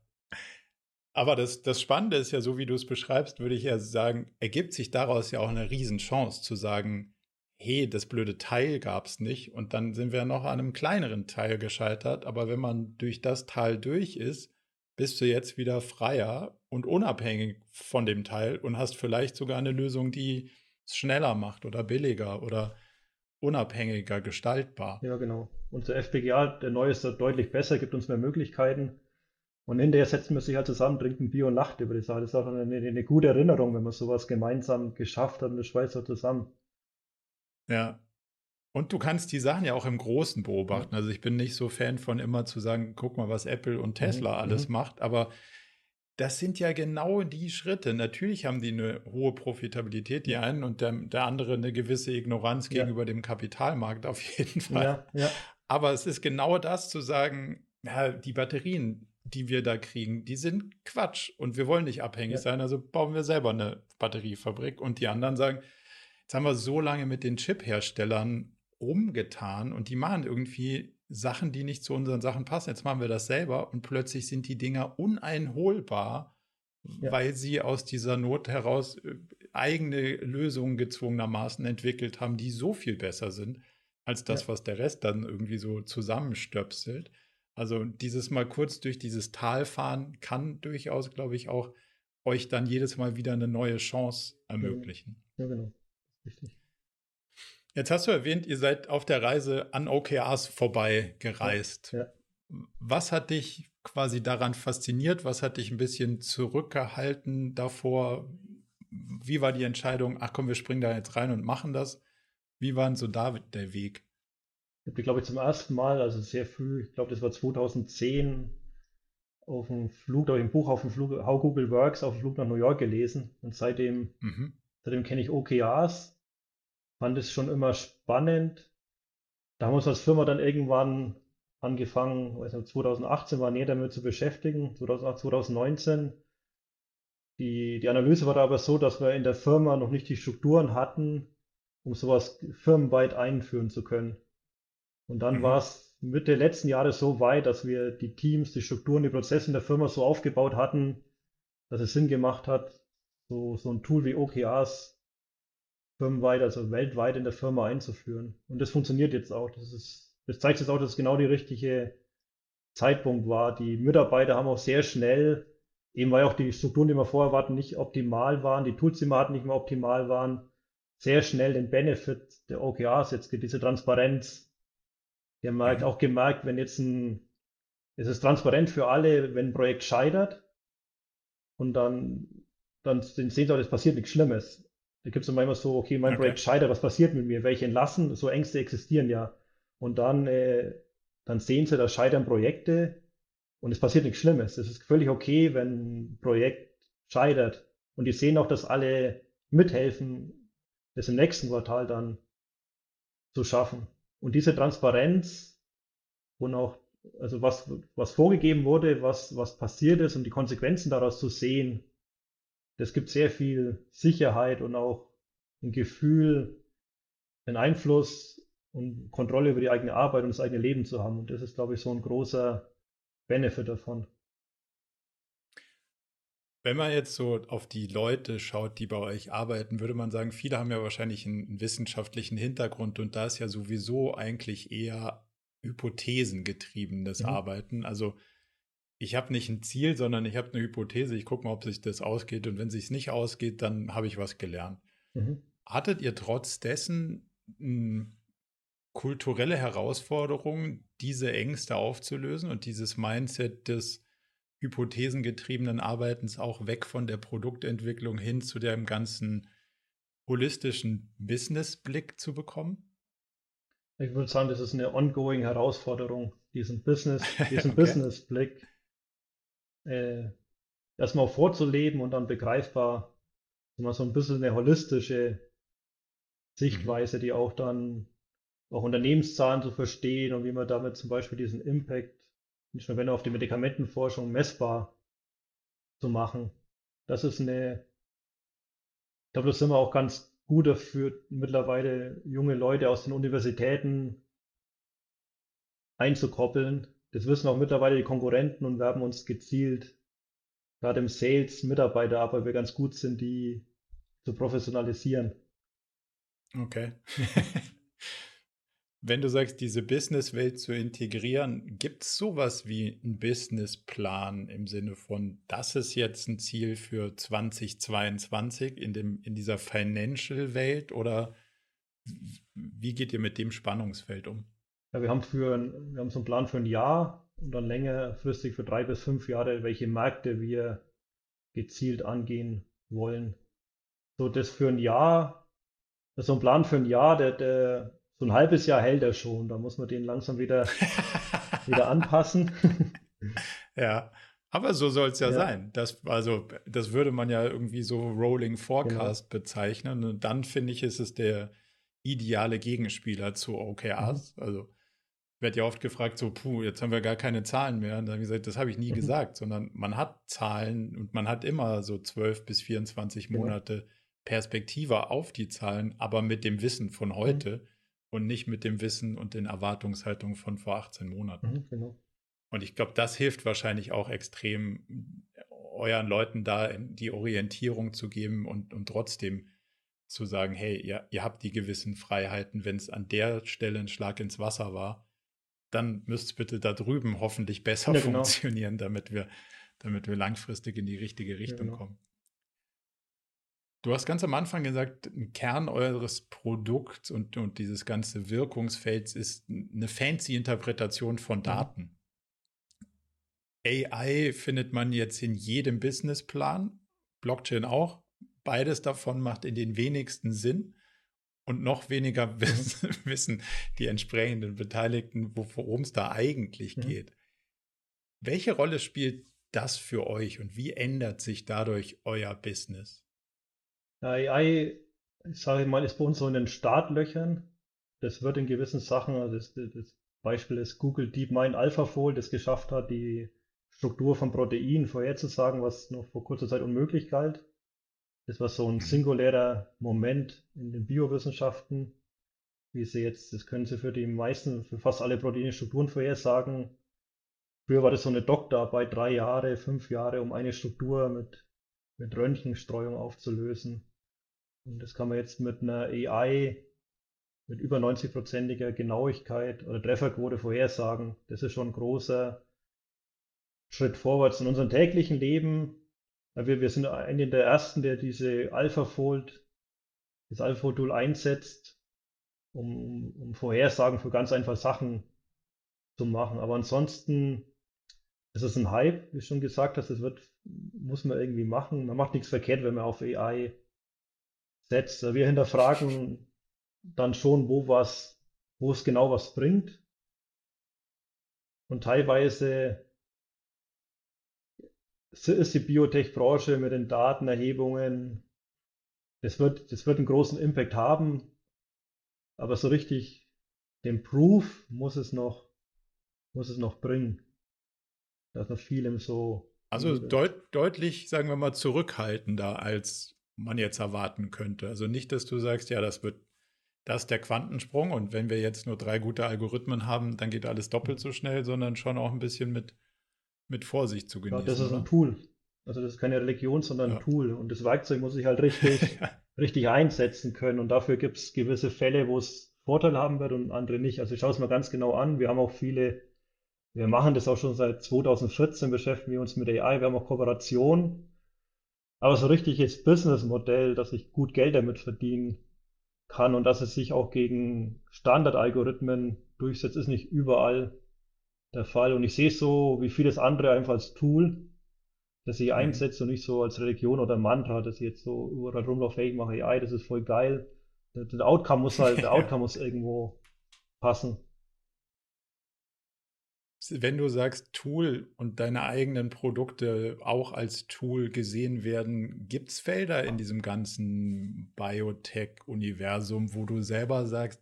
Aber das, das Spannende ist ja, so wie du es beschreibst, würde ich ja sagen, ergibt sich daraus ja auch eine Riesenchance zu sagen, hey, das blöde Teil gab es nicht und dann sind wir noch an einem kleineren Teil gescheitert. Aber wenn man durch das Teil durch ist, bist du jetzt wieder freier und unabhängig von dem Teil und hast vielleicht sogar eine Lösung, die schneller macht oder billiger oder unabhängiger gestaltbar. Ja, genau. Unser FPGA, der neue ist deutlich besser, gibt uns mehr Möglichkeiten. Und hinterher setzen wir sich halt zusammen, trinken Bier und Nacht über die Sache. Das ist auch eine, eine gute Erinnerung, wenn man sowas gemeinsam geschafft hat und das schweißt so zusammen. Ja. Und du kannst die Sachen ja auch im Großen beobachten. Also ich bin nicht so Fan von immer zu sagen, guck mal, was Apple und mhm, Tesla mhm. alles macht, aber das sind ja genau die Schritte. Natürlich haben die eine hohe Profitabilität, die einen, und der, der andere eine gewisse Ignoranz ja. gegenüber dem Kapitalmarkt auf jeden Fall. Ja, ja. Aber es ist genau das zu sagen, ja, die Batterien, die wir da kriegen, die sind Quatsch und wir wollen nicht abhängig sein, also bauen wir selber eine Batteriefabrik und die anderen sagen, jetzt haben wir so lange mit den Chip-Herstellern rumgetan und die machen irgendwie Sachen, die nicht zu unseren Sachen passen. Jetzt machen wir das selber und plötzlich sind die Dinger uneinholbar, ja. weil sie aus dieser Not heraus äh, eigene Lösungen gezwungenermaßen entwickelt haben, die so viel besser sind als das, ja. was der Rest dann irgendwie so zusammenstöpselt. Also dieses mal kurz durch dieses Tal fahren kann durchaus, glaube ich, auch euch dann jedes Mal wieder eine neue Chance ermöglichen. Ja, genau. Richtig. Jetzt hast du erwähnt, ihr seid auf der Reise an OKRs vorbei gereist. Ja. Was hat dich quasi daran fasziniert? Was hat dich ein bisschen zurückgehalten davor? Wie war die Entscheidung, ach komm, wir springen da jetzt rein und machen das? Wie war denn so da der Weg? Ich habe, glaube ich, zum ersten Mal, also sehr früh, ich glaube, das war 2010, auf dem Flug, da im Buch auf dem Flug, How Google Works, auf dem Flug nach New York gelesen. Und seitdem, mhm. seitdem kenne ich OKRs, fand es schon immer spannend. Da haben wir uns als Firma dann irgendwann angefangen, also 2018 war näher damit zu beschäftigen, 2008, 2019. Die, die Analyse war da aber so, dass wir in der Firma noch nicht die Strukturen hatten, um sowas firmenweit einführen zu können. Und dann mhm. war es Mitte letzten Jahres so weit, dass wir die Teams, die Strukturen, die Prozesse in der Firma so aufgebaut hatten, dass es Sinn gemacht hat, so, so ein Tool wie OKRs firmenweit, also weltweit in der Firma einzuführen. Und das funktioniert jetzt auch. Das, ist, das zeigt jetzt auch, dass es genau der richtige Zeitpunkt war. Die Mitarbeiter haben auch sehr schnell, eben weil auch die Strukturen, die wir vorher hatten, nicht optimal waren, die Tools, die wir hatten, nicht mehr optimal waren, sehr schnell den Benefit der OKRs jetzt diese Transparenz die haben halt auch gemerkt, wenn jetzt ein, es ist transparent für alle, wenn ein Projekt scheitert und dann, dann sehen sie auch, es passiert nichts Schlimmes. Da gibt es immer immer so, okay, mein okay. Projekt scheitert, was passiert mit mir? Welche entlassen? So Ängste existieren ja. Und dann, äh, dann sehen sie, da scheitern Projekte und es passiert nichts Schlimmes. Es ist völlig okay, wenn ein Projekt scheitert. Und die sehen auch, dass alle mithelfen, das im nächsten Quartal dann zu schaffen. Und diese Transparenz und auch, also was, was vorgegeben wurde, was, was passiert ist und die Konsequenzen daraus zu sehen, das gibt sehr viel Sicherheit und auch ein Gefühl, einen Einfluss und Kontrolle über die eigene Arbeit und das eigene Leben zu haben. Und das ist, glaube ich, so ein großer Benefit davon. Wenn man jetzt so auf die Leute schaut, die bei euch arbeiten, würde man sagen, viele haben ja wahrscheinlich einen, wissenschaftlichen Hintergrund und da ist ja sowieso eigentlich eher hypothesengetriebenes mhm. Arbeiten. Also ich habe nicht ein Ziel, sondern ich habe eine Hypothese. Ich gucke mal, ob sich das ausgeht und wenn sich nicht ausgeht, dann habe ich was gelernt. Mhm. Hattet ihr trotz dessen m, kulturelle Herausforderungen, diese Ängste aufzulösen und dieses Mindset des hypothesengetriebenen Arbeitens auch weg von der Produktentwicklung hin zu dem ganzen holistischen Business-Blick zu bekommen? Ich würde sagen, das ist eine ongoing Herausforderung, diesen <laughs> Business, diesen okay. Business-Blick äh, erstmal vorzuleben und dann begreifbar, immer so ein bisschen eine holistische Sichtweise, mhm. die auch dann auch Unternehmenszahlen zu verstehen und wie man damit zum Beispiel diesen Impact nicht nur wenn auf die Medikamentenforschung messbar zu machen. Das ist eine, ich glaube, das sind wir auch ganz gut dafür, mittlerweile junge Leute aus den Universitäten einzukoppeln. Das wissen auch mittlerweile die Konkurrenten und werben uns gezielt, gerade im Sales, Mitarbeiter ab, weil wir ganz gut sind, die zu professionalisieren. Okay. <laughs> Wenn du sagst, diese Businesswelt zu integrieren, gibt es sowas wie einen Businessplan im Sinne von, das ist jetzt ein Ziel für 2022 in, dem, in dieser Financial-Welt oder wie geht ihr mit dem Spannungsfeld um? Ja, wir haben, für ein, wir haben so einen Plan für ein Jahr und dann längerfristig für drei bis fünf Jahre, welche Märkte wir gezielt angehen wollen. So, das für ein Jahr, so ein Plan für ein Jahr, der, der so ein halbes Jahr hält er schon. Da muss man den langsam wieder, <laughs> wieder anpassen. <laughs> ja. Aber so soll es ja, ja, sein. Das, also, das würde man ja irgendwie so Rolling Forecast genau. bezeichnen. Und dann finde ich, ist es der ideale Gegenspieler zu OKRs. Mhm. Also, werde ja oft gefragt, so, puh, jetzt haben wir gar keine Zahlen mehr. Und dann habe ich gesagt, das habe ich nie mhm. gesagt, sondern man hat Zahlen und man hat immer so 12 bis 24 Monate ja. Perspektive auf die Zahlen, aber mit dem Wissen von mhm. heute. Mhm und nicht mit dem Wissen und den Erwartungshaltungen von vor 18 Monaten. Mhm, genau. Und ich glaube, das hilft wahrscheinlich auch extrem, euren Leuten da die Orientierung zu geben und, und trotzdem zu sagen, hey, ihr, ihr habt die gewissen Freiheiten, wenn es an der Stelle ein Schlag ins Wasser war, dann müsst es bitte da drüben hoffentlich besser ja, genau. funktionieren, damit wir, damit wir langfristig in die richtige Richtung ja, genau. kommen. Du hast ganz am Anfang gesagt, ein Kern eures Produkts und, und dieses ganze Wirkungsfelds ist eine fancy Interpretation von mhm. Daten. AI findet man jetzt in jedem Businessplan, Blockchain auch. Beides davon macht in den wenigsten Sinn und noch weniger <laughs> wissen die entsprechenden Beteiligten, worum es da eigentlich mhm. geht. Welche Rolle spielt das für euch und wie ändert sich dadurch euer Business? AI, sage ich mal, ist bei uns so in den Startlöchern. Das wird in gewissen Sachen, also das, das Beispiel ist Google DeepMind AlphaFold, das geschafft hat, die Struktur von Proteinen vorherzusagen, was noch vor kurzer Zeit unmöglich galt. Das war so ein mhm. singulärer Moment in den Biowissenschaften, wie sie jetzt, das können sie für die meisten, für fast alle Proteine Strukturen vorhersagen. Früher war das so eine Doktorarbeit, drei Jahre, fünf Jahre, um eine Struktur mit, mit Röntgenstreuung aufzulösen. Und das kann man jetzt mit einer AI mit über 90-prozentiger Genauigkeit oder Trefferquote vorhersagen. Das ist schon ein großer Schritt vorwärts in unserem täglichen Leben. Wir, wir sind einer der ersten, der diese AlphaFold, das AlphaFold-Tool einsetzt, um, um Vorhersagen für ganz einfache Sachen zu machen. Aber ansonsten ist es ein Hype, wie du schon gesagt hast, das wird, muss man irgendwie machen. Man macht nichts verkehrt, wenn man auf AI setzt. Wir hinterfragen dann schon, wo was, wo es genau was bringt. Und teilweise ist die Biotech-Branche mit den Datenerhebungen, das wird, das wird einen großen Impact haben, aber so richtig den Proof muss es noch, muss es noch bringen. Da ist noch vielem so. Also deut, deutlich, sagen wir mal, zurückhaltender, als man jetzt erwarten könnte. Also nicht, dass du sagst, ja, das wird das der Quantensprung und wenn wir jetzt nur drei gute Algorithmen haben, dann geht alles doppelt so schnell, sondern schon auch ein bisschen mit mit Vorsicht zu genießen. Ja, das ist ein Tool. Also das ist keine Religion, sondern ja. ein Tool. Und das Werkzeug muss ich halt richtig, <laughs> richtig einsetzen können. Und dafür gibt es gewisse Fälle, wo es Vorteile haben wird und andere nicht. Also ich schaue es mal ganz genau an. Wir haben auch viele, wir machen das auch schon seit 2014, beschäftigen wir uns mit AI. Wir haben auch Kooperation. Aber so richtiges Businessmodell, dass ich gut Geld damit verdienen kann und dass es sich auch gegen Standardalgorithmen durchsetzt, ist nicht überall der Fall. Und ich sehe es so wie vieles andere einfach als Tool, das ich mhm. einsetze und nicht so als Religion oder Mantra, dass ich jetzt so überall rumlaufe, ich mache AI, das ist voll geil. Der, der Outcome muss halt, der <laughs> Outcome muss irgendwo passen. Wenn du sagst Tool und deine eigenen Produkte auch als Tool gesehen werden, gibt es Felder in diesem ganzen Biotech-Universum, wo du selber sagst,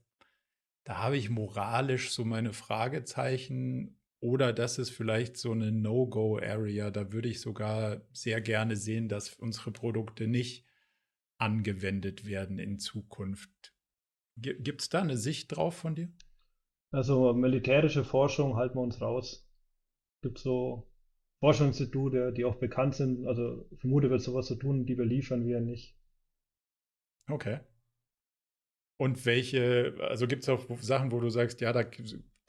da habe ich moralisch so meine Fragezeichen oder das ist vielleicht so eine No-Go-Area. Da würde ich sogar sehr gerne sehen, dass unsere Produkte nicht angewendet werden in Zukunft. Gibt es da eine Sicht drauf von dir? Also militärische Forschung halten wir uns raus. Es gibt so Forschungsinstitute, die auch bekannt sind. Also vermute wird sowas zu tun, die wir liefern wir nicht. Okay. Und welche, also gibt es auch Sachen, wo du sagst, ja, da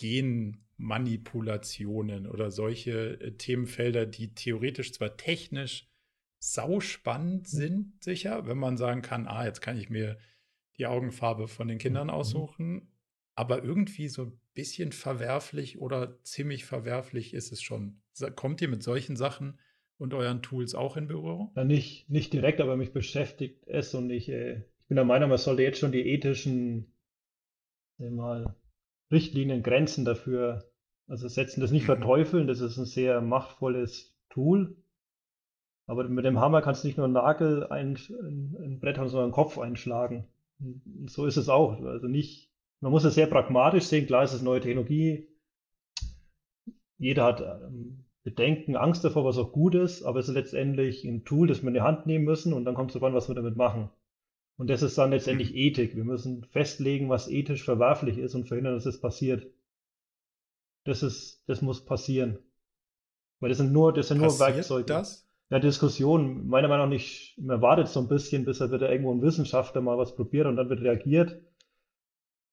gehen Manipulationen oder solche äh, Themenfelder, die theoretisch zwar technisch sauspannend mhm. sind, sicher, wenn man sagen kann, ah, jetzt kann ich mir die Augenfarbe von den Kindern mhm. aussuchen, aber irgendwie so ein bisschen verwerflich oder ziemlich verwerflich ist es schon. Kommt ihr mit solchen Sachen und euren Tools auch in Berührung? Ja, nicht, nicht direkt, aber mich beschäftigt es und ich, äh, ich bin der Meinung, man sollte jetzt schon die ethischen mal, Richtlinien, Grenzen dafür also setzen das nicht mhm. verteufeln, das ist ein sehr machtvolles Tool. Aber mit dem Hammer kannst du nicht nur einen Nagel ein, ein, ein Brett haben, sondern einen Kopf einschlagen. Und so ist es auch. Also nicht, man muss es sehr pragmatisch sehen. Klar ist es neue Technologie. Jeder hat ähm, Bedenken, Angst davor, was auch gut ist, aber es ist letztendlich ein Tool, das wir in die Hand nehmen müssen und dann kommt es darauf an, was wir damit machen. Und das ist dann letztendlich mhm. Ethik. Wir müssen festlegen, was ethisch verwerflich ist und verhindern, dass es passiert. Das ist, das muss passieren. Weil das sind nur, das sind nur Werkzeuge. Das? Ja, Diskussion, meiner Meinung nach nicht, man wartet so ein bisschen, bis er wieder irgendwo ein Wissenschaftler mal was probiert und dann wird reagiert.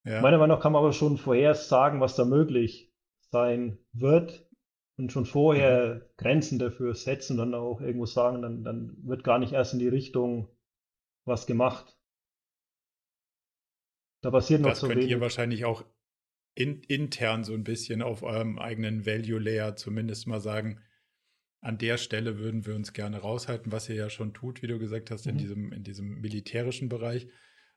Ja. Meiner Meinung nach kann man aber schon vorher sagen, was da möglich sein wird und schon vorher mhm. Grenzen dafür setzen und dann auch irgendwo sagen, dann, dann wird gar nicht erst in die Richtung was gemacht. Da passiert noch Das so könnt ihr wenig. wahrscheinlich auch in, intern so ein bisschen auf eurem eigenen Value Layer zumindest mal sagen, an der Stelle würden wir uns gerne raushalten, was ihr ja schon tut, wie du gesagt hast, in Mhm. diesem, in diesem militärischen Bereich.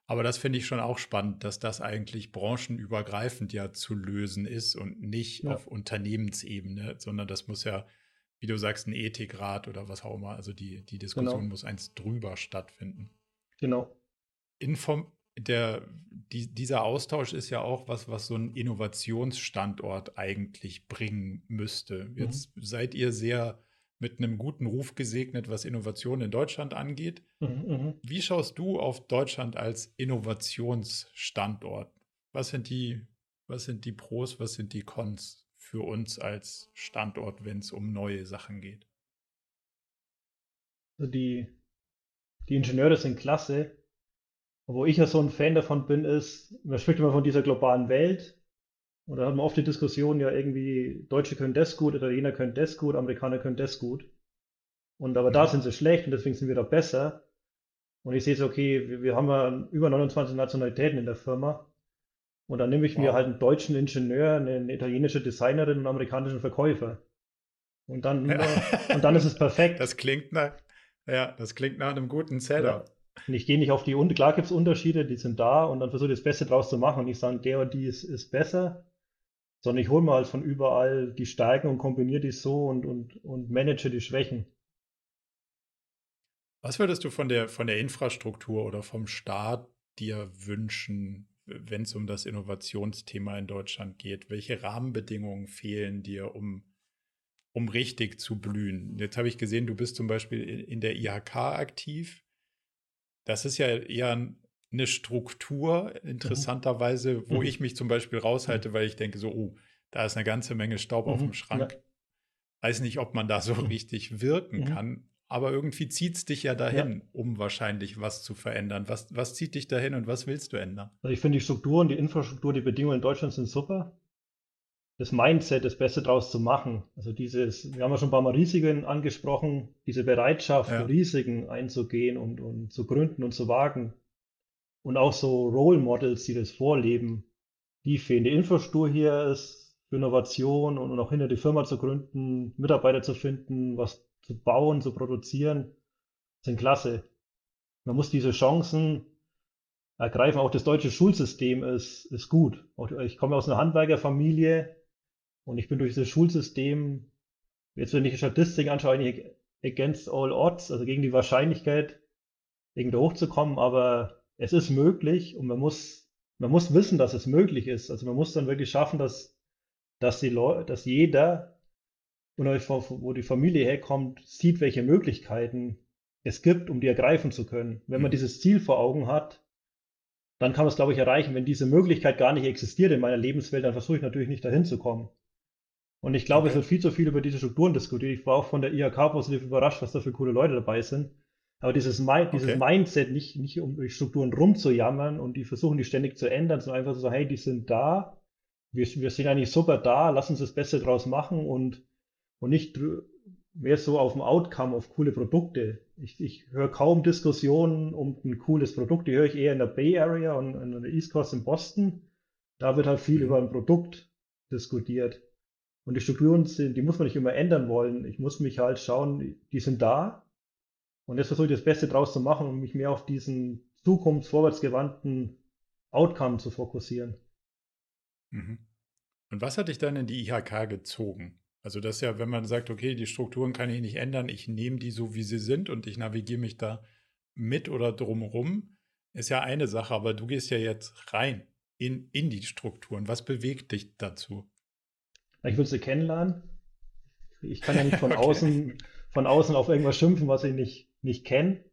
Aber das finde ich schon auch spannend, dass das eigentlich branchenübergreifend ja zu lösen ist und nicht Ja. auf Unternehmensebene, sondern das muss ja, wie du sagst, ein Ethikrat oder was auch immer. Also die, die Diskussion Genau. muss eins drüber stattfinden. Genau. Inform der, die, dieser Austausch ist ja auch was, was so ein Innovationsstandort eigentlich bringen müsste. Jetzt seid ihr sehr mit einem guten Ruf gesegnet, was Innovation in Deutschland angeht. Mhm, mhm. Wie schaust du auf Deutschland als Innovationsstandort? Was sind die, was sind die Pros, was sind die Cons für uns als Standort, wenn es um neue Sachen geht? Also die, die Ingenieure sind klasse. Wo ich ja so ein Fan davon bin, ist, man spricht immer von dieser globalen Welt. Und da hat man oft die Diskussion, ja irgendwie, Deutsche können das gut, Italiener können das gut, Amerikaner können das gut. Und aber da Mhm. sind sie schlecht und deswegen sind wir da besser. Und ich sehe so, okay, wir, wir haben ja über 29 Nationalitäten in der Firma. Und dann nehme ich mir Wow. halt einen deutschen Ingenieur, eine, eine italienische Designerin und einen amerikanischen Verkäufer. Und dann, Ja. äh, und dann ist es <laughs> perfekt. Das klingt nach, ja, das klingt nach einem guten Setup. Und ich gehe nicht auf die, Un- klar gibt es Unterschiede, die sind da und dann versuche ich das Beste draus zu machen und nicht sagen, der oder die ist, ist besser, sondern ich hole mal halt von überall die Stärken und kombiniere die so und, und, und manage die Schwächen. Was würdest du von der, von der Infrastruktur oder vom Staat dir wünschen, wenn es um das Innovationsthema in Deutschland geht? Welche Rahmenbedingungen fehlen dir, um, um richtig zu blühen? Jetzt habe ich gesehen, du bist zum Beispiel in der IHK aktiv. Das ist ja eher ein- eine Struktur, interessanterweise, wo Mhm. ich mich zum Beispiel raushalte, weil ich denke so, oh, da ist eine ganze Menge Staub auf Mhm. dem Schrank. Ja. Weiß nicht, ob man da so Mhm. richtig wirken Mhm. kann, aber irgendwie zieht es dich ja dahin, um wahrscheinlich was zu verändern. Was, was zieht dich dahin und was willst du ändern? Also ich finde die Strukturen, die Infrastruktur, die Bedingungen in Deutschland sind super. Das Mindset, das Beste draus zu machen. Also dieses, wir haben ja schon ein paar Mal Risiken angesprochen, diese Bereitschaft, Ja. Risiken einzugehen und, und zu gründen und zu wagen. Und auch so Role Models, die das vorleben, die fehlen. Die Infrastruktur hier ist für Innovation und, und auch hinter die Firma zu gründen, Mitarbeiter zu finden, was zu bauen, zu produzieren, sind klasse. Man muss diese Chancen ergreifen. Auch das deutsche Schulsystem ist, ist gut. Ich komme aus einer Handwerkerfamilie und ich bin durch das Schulsystem, jetzt wenn ich die Statistik anschaue, eigentlich against all odds, also gegen die Wahrscheinlichkeit, irgendwie hochzukommen, aber es ist möglich und man muss, man muss wissen, dass es möglich ist. Also man muss dann wirklich schaffen, dass, dass die Leute, dass jeder, unabhängig von wo die Familie herkommt, sieht, welche Möglichkeiten es gibt, um die ergreifen zu können. Wenn man Mhm. dieses Ziel vor Augen hat, dann kann man es, glaube ich, erreichen. Wenn diese Möglichkeit gar nicht existiert in meiner Lebenswelt, dann versuche ich natürlich nicht dahin zu kommen. Und ich glaube, es Okay. wird viel zu viel über diese Strukturen diskutiert. Ich war auch von der IHK positiv überrascht, was da für coole Leute dabei sind. Aber dieses, Mi dieses Okay. Mindset, nicht, nicht um Strukturen rumzujammern und die versuchen, die ständig zu ändern, sondern einfach so, sagen, hey, die sind da, wir, wir sind eigentlich super da, lass uns das Beste draus machen und, und nicht mehr so auf dem Outcome, auf coole Produkte. Ich, ich höre kaum Diskussionen um ein cooles Produkt, die höre ich eher in der Bay Area und in der East Coast in Boston. Da wird halt viel Mhm. über ein Produkt diskutiert. Und die Strukturen sind, die muss man nicht immer ändern wollen. Ich muss mich halt schauen, die sind da. Und jetzt versuche ich das Beste draus zu machen und mich mehr auf diesen zukunftsvorwärtsgewandten Outcome zu fokussieren. Mhm. Und was hat dich dann in die IHK gezogen? Also das ist ja, wenn man sagt, okay, die Strukturen kann ich nicht ändern, ich nehme die so, wie sie sind und ich navigiere mich da mit oder drumherum, ist ja eine Sache, aber du gehst ja jetzt rein in, in die Strukturen. Was bewegt dich dazu? Ich will sie kennenlernen. Ich kann ja nicht von <laughs> Okay. außen, von außen auf irgendwas schimpfen, was ich nicht, nicht kenne.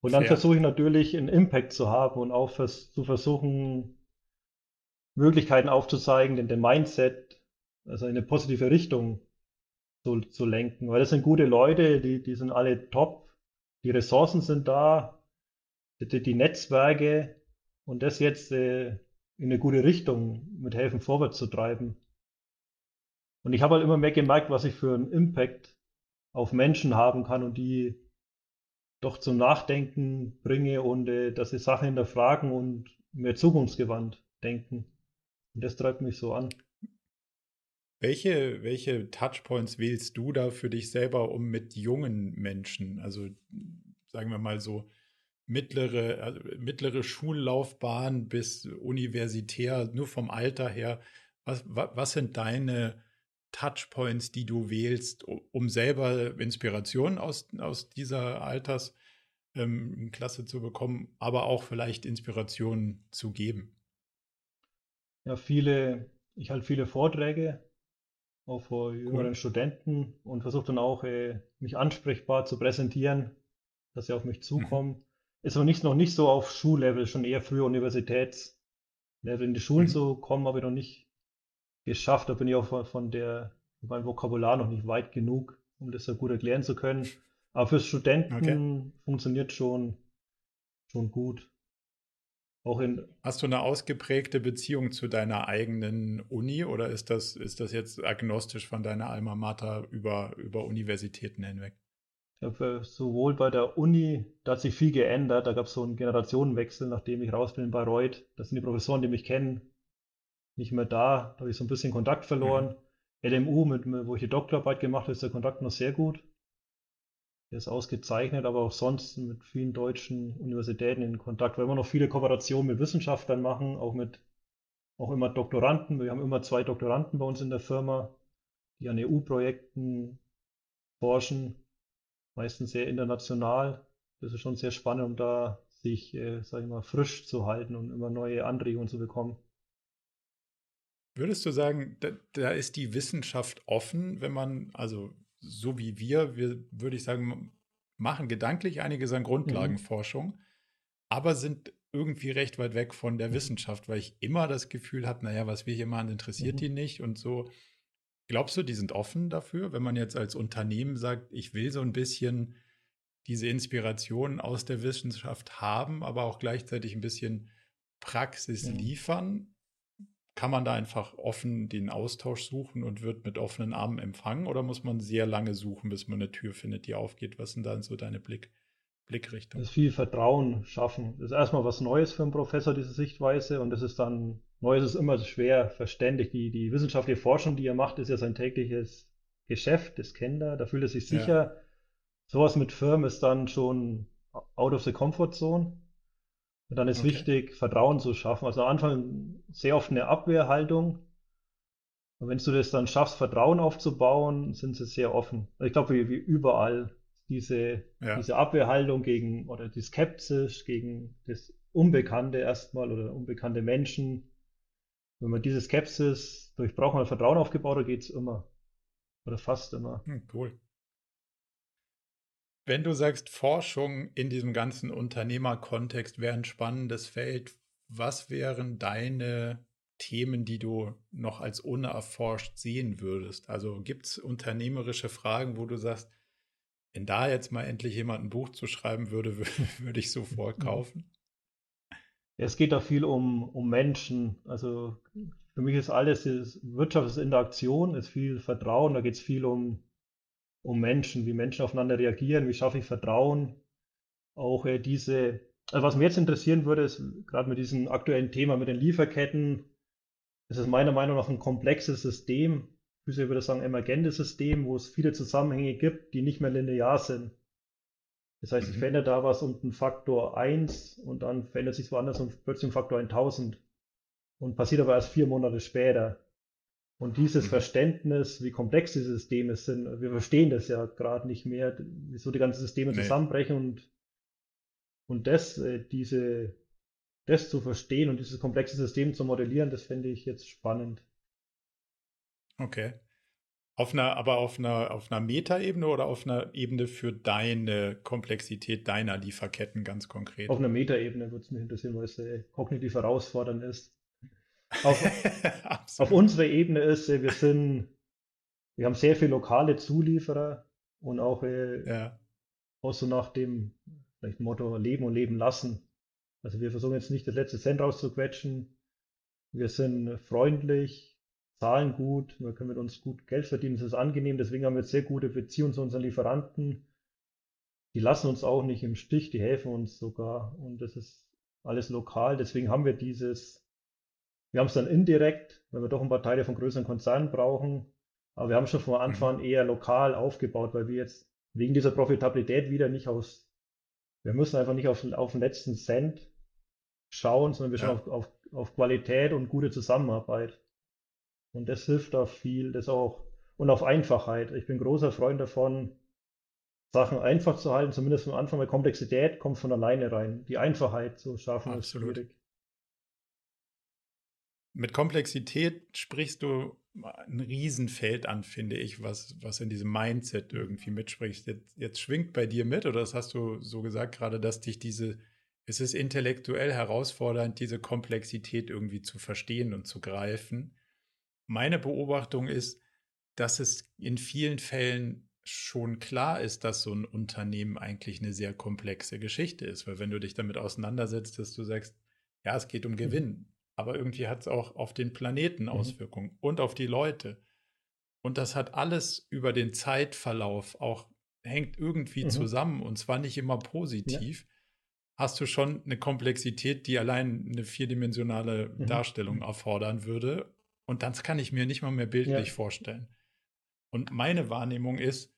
Und dann Fair. versuche ich natürlich einen Impact zu haben und auch vers zu versuchen, Möglichkeiten aufzuzeigen, den, den Mindset, also in eine positive Richtung zu, zu lenken. Weil das sind gute Leute, die, die sind alle top, die Ressourcen sind da, die, die Netzwerke und das jetzt äh, in eine gute Richtung mit helfen, vorwärts zu treiben. Und ich habe halt immer mehr gemerkt, was ich für einen Impact auf Menschen haben kann und die doch zum Nachdenken bringe und äh, dass sie Sachen hinterfragen und mehr zukunftsgewandt denken. Und das treibt mich so an. Welche, welche Touchpoints wählst du da für dich selber, um mit jungen Menschen, also sagen wir mal so mittlere, also mittlere Schullaufbahn bis universitär, nur vom Alter her, was, was, was sind deine Touchpoints, die du wählst, um selber Inspiration aus, aus dieser Altersklasse ähm, zu bekommen, aber auch vielleicht Inspiration zu geben? Ja, viele, ich halte viele Vorträge auch vor jüngeren cool. Studenten und versuche dann auch, äh, mich ansprechbar zu präsentieren, dass sie auf mich mhm. zukommen. Mhm. Ist aber nicht, noch nicht so auf Schullevel, schon eher früher Universitätslevel. In die Schulen mhm. zu kommen, habe ich noch nicht geschafft. Da bin ich auch von, von der, mein Vokabular noch nicht weit genug, um das so gut erklären zu können. Aber fürs Studenten okay. funktioniert schon, schon gut. Auch in Hast du eine ausgeprägte Beziehung zu deiner eigenen Uni oder ist das, ist das jetzt agnostisch von deiner Alma Mater über, über Universitäten hinweg? Glaube, sowohl bei der Uni, da hat sich viel geändert. Da gab es so einen Generationenwechsel, nachdem ich raus bin in Bayreuth. Das sind die Professoren, die mich kennen, nicht mehr da. Da habe ich so ein bisschen Kontakt verloren. Mhm. LMU, mit, wo ich die Doktorarbeit gemacht habe, ist der Kontakt noch sehr gut. Der ist ausgezeichnet, aber auch sonst mit vielen deutschen Universitäten in Kontakt, weil wir noch viele Kooperationen mit Wissenschaftlern machen, auch mit auch immer Doktoranden. Wir haben immer zwei Doktoranden bei uns in der Firma, die an EU-Projekten forschen, meistens sehr international. Das ist schon sehr spannend, um da sich, äh, sage ich mal, frisch zu halten und immer neue Anregungen zu bekommen. Würdest du sagen, da, da, ist die Wissenschaft offen, wenn man, also so wie wir, wir würde ich sagen, machen gedanklich einiges an Grundlagenforschung, mhm. aber sind irgendwie recht weit weg von der mhm. Wissenschaft, weil ich immer das Gefühl habe, naja, was wir hier machen, interessiert mhm. die nicht und so. Glaubst du, die sind offen dafür, wenn man jetzt als Unternehmen sagt, ich will so ein bisschen diese Inspiration aus der Wissenschaft haben, aber auch gleichzeitig ein bisschen Praxis mhm. liefern? Kann man da einfach offen den Austausch suchen und wird mit offenen Armen empfangen oder muss man sehr lange suchen, bis man eine Tür findet, die aufgeht? Was sind dann so deine Blick, Blickrichtung? Das ist viel Vertrauen schaffen. Das ist erstmal was Neues für einen Professor, diese Sichtweise, und das ist dann, Neues ist immer schwer verständlich. Die, die wissenschaftliche Forschung, die er macht, ist ja sein tägliches Geschäft, das kennt er, da fühlt er sich sicher. Ja. Sowas mit Firmen ist dann schon out of the comfort zone. Und dann ist okay. wichtig, Vertrauen zu schaffen. Also am Anfang sehr oft eine Abwehrhaltung. Und wenn du das dann schaffst, Vertrauen aufzubauen, sind sie sehr offen. Ich glaube, wie, wie überall diese, ja. diese Abwehrhaltung gegen oder die Skepsis gegen das Unbekannte erstmal oder unbekannte Menschen. Wenn man diese Skepsis durchbraucht und Vertrauen aufgebaut hat, geht es immer. Oder fast immer. Hm, cool. Wenn du sagst, Forschung in diesem ganzen Unternehmerkontext wäre ein spannendes Feld, was wären deine Themen, die du noch als unerforscht sehen würdest? Also gibt es unternehmerische Fragen, wo du sagst, wenn da jetzt mal endlich jemand ein Buch zu schreiben würde, <laughs> würde ich sofort kaufen? Es geht da viel um, um Menschen. Also für mich ist alles, ist, Wirtschaft ist Interaktion, ist viel Vertrauen, da geht es viel um um Menschen, wie Menschen aufeinander reagieren, wie schaffe ich Vertrauen. Auch äh, diese, also was mich jetzt interessieren würde, ist gerade mit diesem aktuellen Thema mit den Lieferketten, ist es meiner Meinung nach ein komplexes System, ich würde sagen emergentes System, wo es viele Zusammenhänge gibt, die nicht mehr linear sind. Das heißt, ich mhm. verändere da was um einen Faktor 1 und dann verändert sich es woanders um plötzlich um Faktor 1000 und passiert aber erst vier Monate später. Und dieses mhm. Verständnis, wie komplex die Systeme sind, wir verstehen das ja gerade nicht mehr, wieso die ganzen Systeme nee. zusammenbrechen und, und das, äh, diese, das zu verstehen und dieses komplexe System zu modellieren, das finde ich jetzt spannend. Okay. Auf einer, aber auf einer, auf einer Metaebene oder auf einer Ebene für deine Komplexität deiner Lieferketten ganz konkret? Auf einer Metaebene würde es mich interessieren, weil es äh, kognitiv herausfordernd ist auf, <laughs> auf unserer Ebene ist, äh, wir sind, wir haben sehr viele lokale Zulieferer und auch, äh, ja. auch so nach dem vielleicht Motto Leben und Leben lassen. Also wir versuchen jetzt nicht das letzte Cent rauszuquetschen. Wir sind freundlich, zahlen gut, wir können mit uns gut Geld verdienen, das ist angenehm, deswegen haben wir sehr gute Beziehungen zu unseren Lieferanten. die lassen uns auch nicht im Stich, die helfen uns sogar. Und das ist alles lokal. Deswegen haben wir dieses, wir haben es dann indirekt, weil wir doch ein paar Teile von größeren Konzernen brauchen. Aber wir haben schon von Anfang an mhm. eher lokal aufgebaut, weil wir jetzt wegen dieser Profitabilität wieder nicht aus, wir müssen einfach nicht auf, auf den letzten Cent schauen, sondern wir schauen ja. auf, auf, auf Qualität und gute Zusammenarbeit. Und das hilft da viel, das auch, und auf Einfachheit. Ich bin großer Freund davon, Sachen einfach zu halten, zumindest am Anfang, weil Komplexität kommt von alleine rein. Die Einfachheit zu schaffen Absolut. ist schwierig. Mit Komplexität sprichst du ein Riesenfeld an, finde ich, was, was in diesem Mindset irgendwie mitspricht. Jetzt, jetzt schwingt bei dir mit, oder das hast du so gesagt gerade, dass dich diese, es ist intellektuell herausfordernd, diese Komplexität irgendwie zu verstehen und zu greifen. Meine Beobachtung ist, dass es in vielen Fällen schon klar ist, dass so ein Unternehmen eigentlich eine sehr komplexe Geschichte ist. Weil wenn du dich damit auseinandersetzt, dass du sagst, ja, es geht um mhm. Gewinn. Aber irgendwie hat es auch auf den Planeten mhm. Auswirkungen mhm. und auf die Leute. Und das hat alles über den Zeitverlauf auch, hängt irgendwie mhm. zusammen und zwar nicht immer positiv. Ja. Hast du schon eine Komplexität, die allein eine vierdimensionale mhm. Darstellung erfordern würde. Und das kann ich mir nicht mal mehr bildlich ja. vorstellen. Und meine Wahrnehmung ist,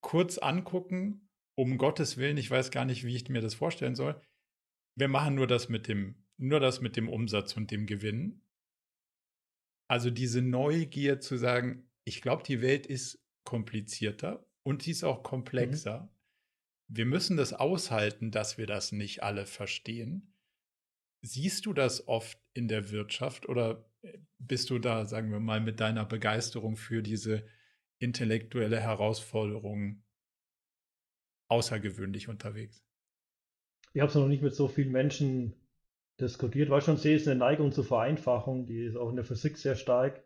kurz angucken, um Gottes Willen, ich weiß gar nicht, wie ich mir das vorstellen soll. Wir machen nur das mit dem, nur das mit dem Umsatz und dem Gewinn. Also diese Neugier zu sagen, ich glaube, die Welt ist komplizierter und sie ist auch komplexer. Mhm. Wir müssen das aushalten, dass wir das nicht alle verstehen. Siehst du das oft in der Wirtschaft oder bist du da, sagen wir mal, mit deiner Begeisterung für diese intellektuelle Herausforderung außergewöhnlich unterwegs? Ich habe es noch nicht mit so vielen Menschen diskutiert, weil schon sehe, ist eine Neigung zur Vereinfachung, die ist auch in der Physik sehr stark.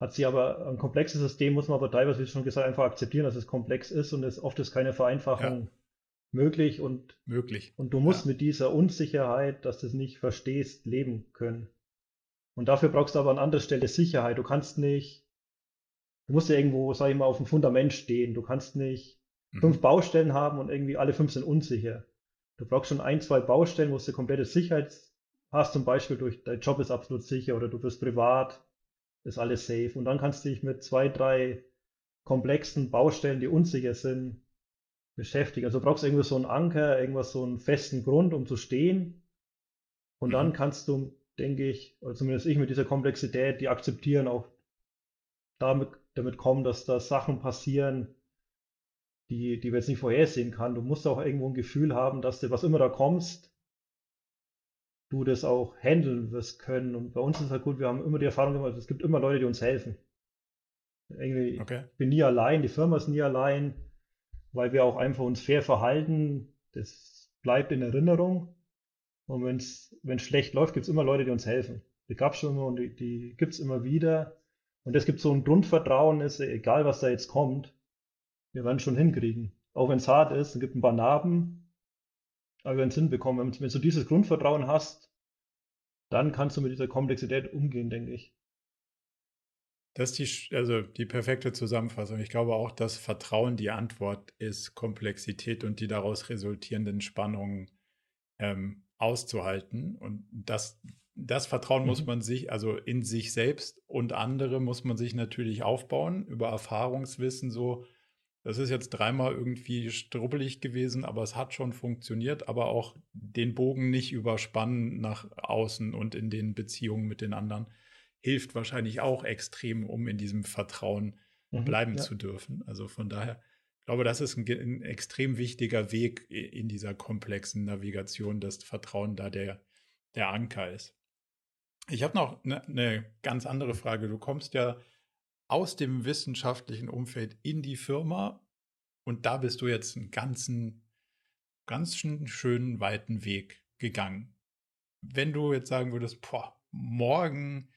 Hat sie aber ein komplexes System, muss man aber teilweise, wie schon gesagt, einfach akzeptieren, dass es komplex ist und es oft ist keine Vereinfachung ja. möglich und möglich. Und du musst ja. mit dieser Unsicherheit, dass du es nicht verstehst, leben können. Und dafür brauchst du aber an anderer Stelle Sicherheit. Du kannst nicht, du musst ja irgendwo, sag ich mal, auf dem Fundament stehen. Du kannst nicht mhm. fünf Baustellen haben und irgendwie alle fünf sind unsicher. Du brauchst schon ein, zwei Baustellen, wo du komplette Sicherheit hast, zum Beispiel durch dein Job ist absolut sicher oder du bist privat, ist alles safe. Und dann kannst du dich mit zwei, drei komplexen Baustellen, die unsicher sind, beschäftigen. Also du brauchst irgendwie so einen Anker, irgendwas, so einen festen Grund, um zu stehen. Und mhm. dann kannst du denke ich, oder zumindest ich mit dieser Komplexität, die akzeptieren auch damit, damit kommen, dass da Sachen passieren, die, die wir jetzt nicht vorhersehen kann. Du musst auch irgendwo ein Gefühl haben, dass du, was immer da kommst, du das auch handeln wirst können. Und bei uns ist es halt gut, wir haben immer die Erfahrung gemacht, es gibt immer Leute, die uns helfen. Irgendwie, okay. Ich bin nie allein, die Firma ist nie allein, weil wir auch einfach uns fair verhalten. Das bleibt in Erinnerung. Und wenn es schlecht läuft, gibt es immer Leute, die uns helfen. Die gab es schon immer und die, die gibt es immer wieder. Und es gibt so ein Grundvertrauen, ist egal was da jetzt kommt, wir werden schon hinkriegen. Auch wenn es hart ist, es gibt ein paar Narben, aber wir werden es hinbekommen. Wenn, wenn du dieses Grundvertrauen hast, dann kannst du mit dieser Komplexität umgehen, denke ich. Das ist die, also die perfekte Zusammenfassung. Ich glaube auch, dass Vertrauen die Antwort ist, Komplexität und die daraus resultierenden Spannungen ähm, auszuhalten. Und das, das Vertrauen mhm. muss man sich, also in sich selbst und andere muss man sich natürlich aufbauen über Erfahrungswissen so. Das ist jetzt dreimal irgendwie strubbelig gewesen, aber es hat schon funktioniert, aber auch den Bogen nicht überspannen nach außen und in den Beziehungen mit den anderen hilft wahrscheinlich auch extrem, um in diesem Vertrauen mhm, bleiben ja. zu dürfen. Also von daher ich glaube, das ist ein, ein, extrem wichtiger Weg in dieser komplexen Navigation, dass Vertrauen da der, der Anker ist. Ich habe noch eine, eine ganz andere Frage. Du kommst ja aus dem wissenschaftlichen Umfeld in die Firma und da bist du jetzt einen ganzen, ganz schönen weiten Weg gegangen. Wenn du jetzt sagen würdest, boah, morgen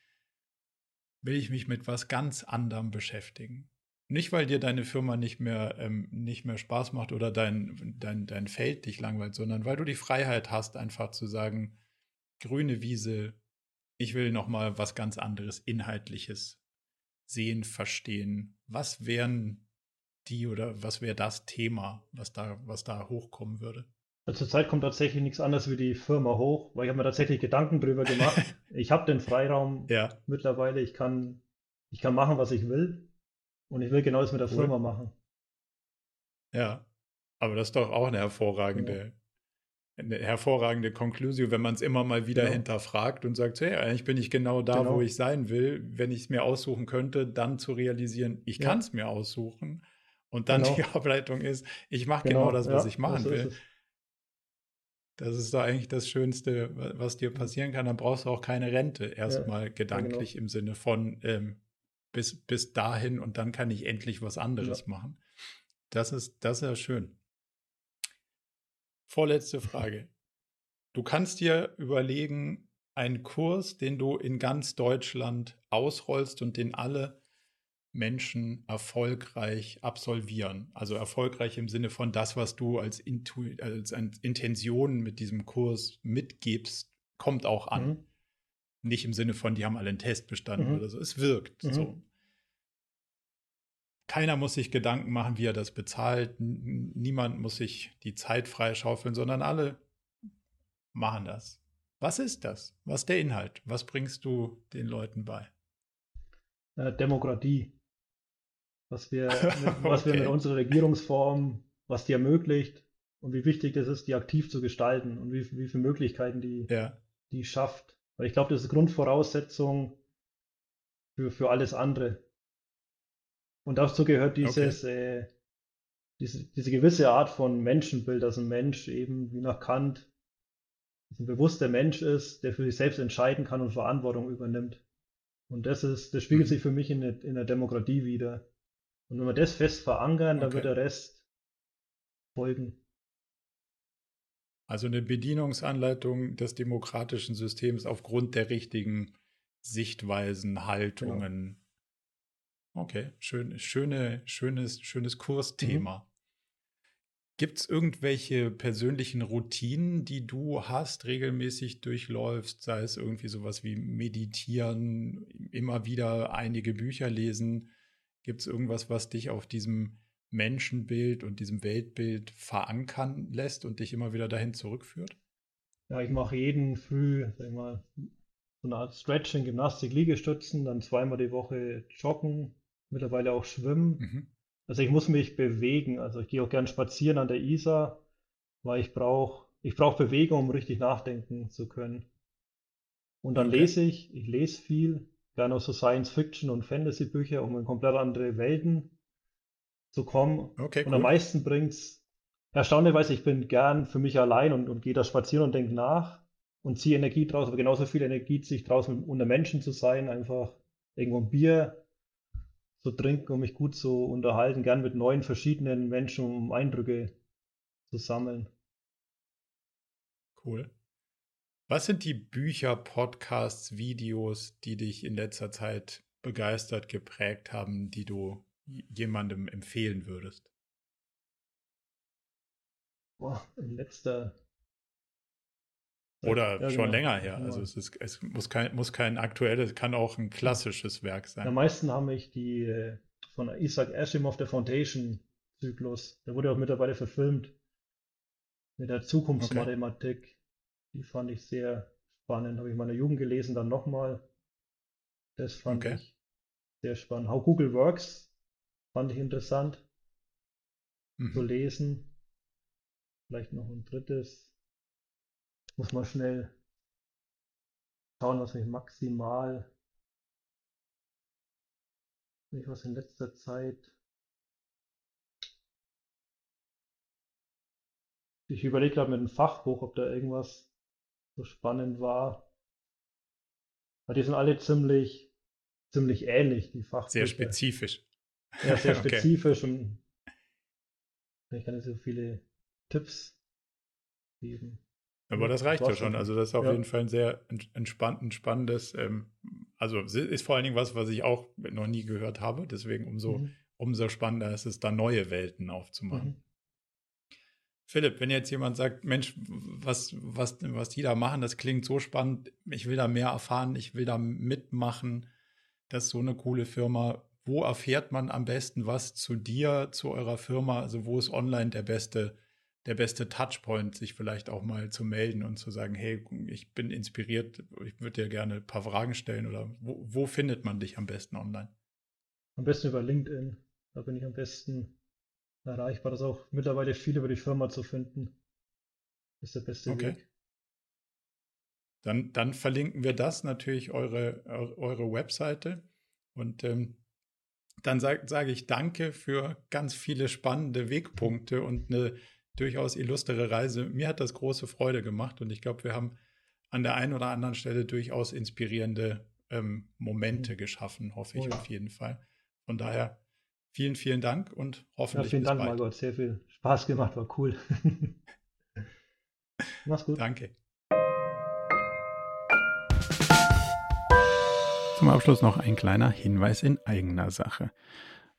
will ich mich mit was ganz anderem beschäftigen. Nicht, weil dir deine Firma nicht mehr, ähm, nicht mehr Spaß macht oder dein, dein, dein Feld dich langweilt, sondern weil du die Freiheit hast, einfach zu sagen, grüne Wiese, ich will noch mal was ganz anderes, Inhaltliches sehen, verstehen. Was wären die oder was wäre das Thema, was da, was da hochkommen würde? Zurzeit kommt tatsächlich nichts anderes wie die Firma hoch, weil ich habe mir tatsächlich Gedanken drüber gemacht. <laughs> ich habe den Freiraum ja. mittlerweile, ich kann, ich kann machen, was ich will. Und ich will genau das mit der cool. Firma machen. Ja, aber das ist doch auch eine hervorragende. Eine hervorragende Konklusion, wenn man es immer mal wieder ja. hinterfragt und sagt, hey, eigentlich bin ich genau da, genau. wo ich sein will. Wenn ich es mir aussuchen könnte, dann zu realisieren, ich ja. kann es mir aussuchen. Und dann genau. die <laughs> Ableitung ist, ich mache genau. genau. das, was ich machen will. Das ist doch eigentlich das Schönste, was dir passieren kann. Dann brauchst du auch keine Rente. Erstmal ja, gedanklich genau. im Sinne von ähm, bis, bis dahin und dann kann ich endlich was anderes ja. machen. Das ist, das ist ja schön. Vorletzte Frage. Du kannst dir überlegen, einen Kurs, den du in ganz Deutschland ausrollst und den alle Menschen erfolgreich absolvieren. Also erfolgreich im Sinne von das, was du als, Intu als Intention mit diesem Kurs mitgibst, kommt auch an. Mhm. Nicht im Sinne von, die haben alle einen Test bestanden mhm. oder so. Es wirkt mhm. so. Keiner muss sich Gedanken machen, wie er das bezahlt. Niemand muss sich die Zeit freischaufeln, sondern alle machen das. Was ist das? Was ist der Inhalt? Was bringst du den Leuten bei? Äh, Demokratie was wir, <laughs> mit, was wir mit unserer Regierungsform, was die ermöglicht und wie wichtig es ist, die aktiv zu gestalten und wie, wie viele Möglichkeiten die, ja. die schafft. Weil ich glaube, das ist Grundvoraussetzung für, für alles andere. Und dazu gehört dieses, okay. äh, diese, diese gewisse Art von Menschenbild, dass ein Mensch eben wie nach Kant ein bewusster Mensch ist, der für sich selbst entscheiden kann und Verantwortung übernimmt. Und das ist, das spiegelt mhm. sich für mich in der, in der Demokratie wieder. Und wenn wir das fest verankern, okay. dann wird der Rest folgen. Also eine Bedienungsanleitung des demokratischen Systems aufgrund der richtigen Sichtweisen, Haltungen. Genau. Okay, schön, schöne, schönes, schönes Kursthema. Mhm. Gibt es irgendwelche persönlichen Routinen, die du hast, regelmäßig durchläufst, sei es irgendwie sowas wie meditieren, immer wieder einige Bücher lesen? Gibt es irgendwas, was dich auf diesem Menschenbild und diesem Weltbild verankern lässt und dich immer wieder dahin zurückführt? Ja, ich mache jeden Früh, sag ich mal, so eine Art Stretching, Gymnastik, Liegestützen, dann zweimal die Woche joggen, mittlerweile auch schwimmen. Mhm. Also ich muss mich bewegen. Also ich gehe auch gern spazieren an der Isar, weil ich brauche ich brauche Bewegung, um richtig nachdenken zu können. Und dann okay. lese ich, ich lese viel, gerne auch so Science-Fiction- und Fantasy-Bücher, um in komplett andere Welten zu kommen. Okay, und am meisten bringt es, erstaunlicherweise, ich bin gern für mich allein und, und gehe da spazieren und denke nach und ziehe Energie draus, aber genauso viel Energie ziehe ich draus, unter Menschen zu sein, einfach irgendwo ein Bier zu trinken, um mich gut zu unterhalten, gern mit neuen, verschiedenen Menschen, um Eindrücke zu sammeln. Cool. Was sind die Bücher, Podcasts, Videos, die dich in letzter Zeit begeistert, geprägt haben, die du jemandem empfehlen würdest? Boah, in letzter oder ja, schon genau. länger her. Also es, ist, es muss kein, muss kein aktuelles, kann auch ein klassisches Werk sein. Am meisten haben mich die äh, von Isaac Asimov, der Foundation-Zyklus, der wurde auch mittlerweile verfilmt, mit der Zukunftsmathematik. Okay. Die fand ich sehr spannend. Habe ich in meiner Jugend gelesen, dann nochmal. Das fand okay. ich sehr spannend. How Google Works fand ich interessant mhm. zu lesen. Vielleicht noch ein drittes. Muss mal schnell schauen, was mich maximal, nicht was in letzter Zeit. Ich überlege gerade mit einem Fachbuch, ob da irgendwas so spannend war. Aber die sind alle ziemlich, ziemlich ähnlich, die Fachbücher. Sehr spezifisch. Ja, sehr <laughs> spezifisch okay. und ich kann nicht so viele Tipps geben. Aber das reicht ja schon. Also das ist auf ja. jeden Fall ein sehr entspannt, spannendes, ähm, also ist vor allen Dingen was, was ich auch noch nie gehört habe. Deswegen umso, mhm. umso spannender ist es, da neue Welten aufzumachen. Mhm. Philipp, wenn jetzt jemand sagt, Mensch, was, was, was die da machen, das klingt so spannend, ich will da mehr erfahren, ich will da mitmachen, das ist so eine coole Firma, wo erfährt man am besten was zu dir, zu eurer Firma? Also wo ist online der beste, der beste Touchpoint, sich vielleicht auch mal zu melden und zu sagen, hey, ich bin inspiriert, ich würde dir gerne ein paar Fragen stellen oder wo, wo findet man dich am besten online? Am besten über LinkedIn. Da bin ich am besten erreichbar. Das ist auch mittlerweile viel über die Firma zu finden. Das ist der beste okay. Weg. Dann, dann verlinken wir das natürlich eure, eure Webseite. Und ähm, dann sage sag ich danke für ganz viele spannende Wegpunkte und eine durchaus illustre Reise. Mir hat das große Freude gemacht und ich glaube, wir haben an der einen oder anderen Stelle durchaus inspirierende ähm, Momente mhm. geschaffen, hoffe ich oh ja. auf jeden Fall. Von daher vielen, vielen Dank und hoffentlich. Ja, vielen Dank, bald. Margot. Sehr viel Spaß gemacht, war cool. <laughs> Mach's gut. Danke. Zum Abschluss noch ein kleiner Hinweis in eigener Sache.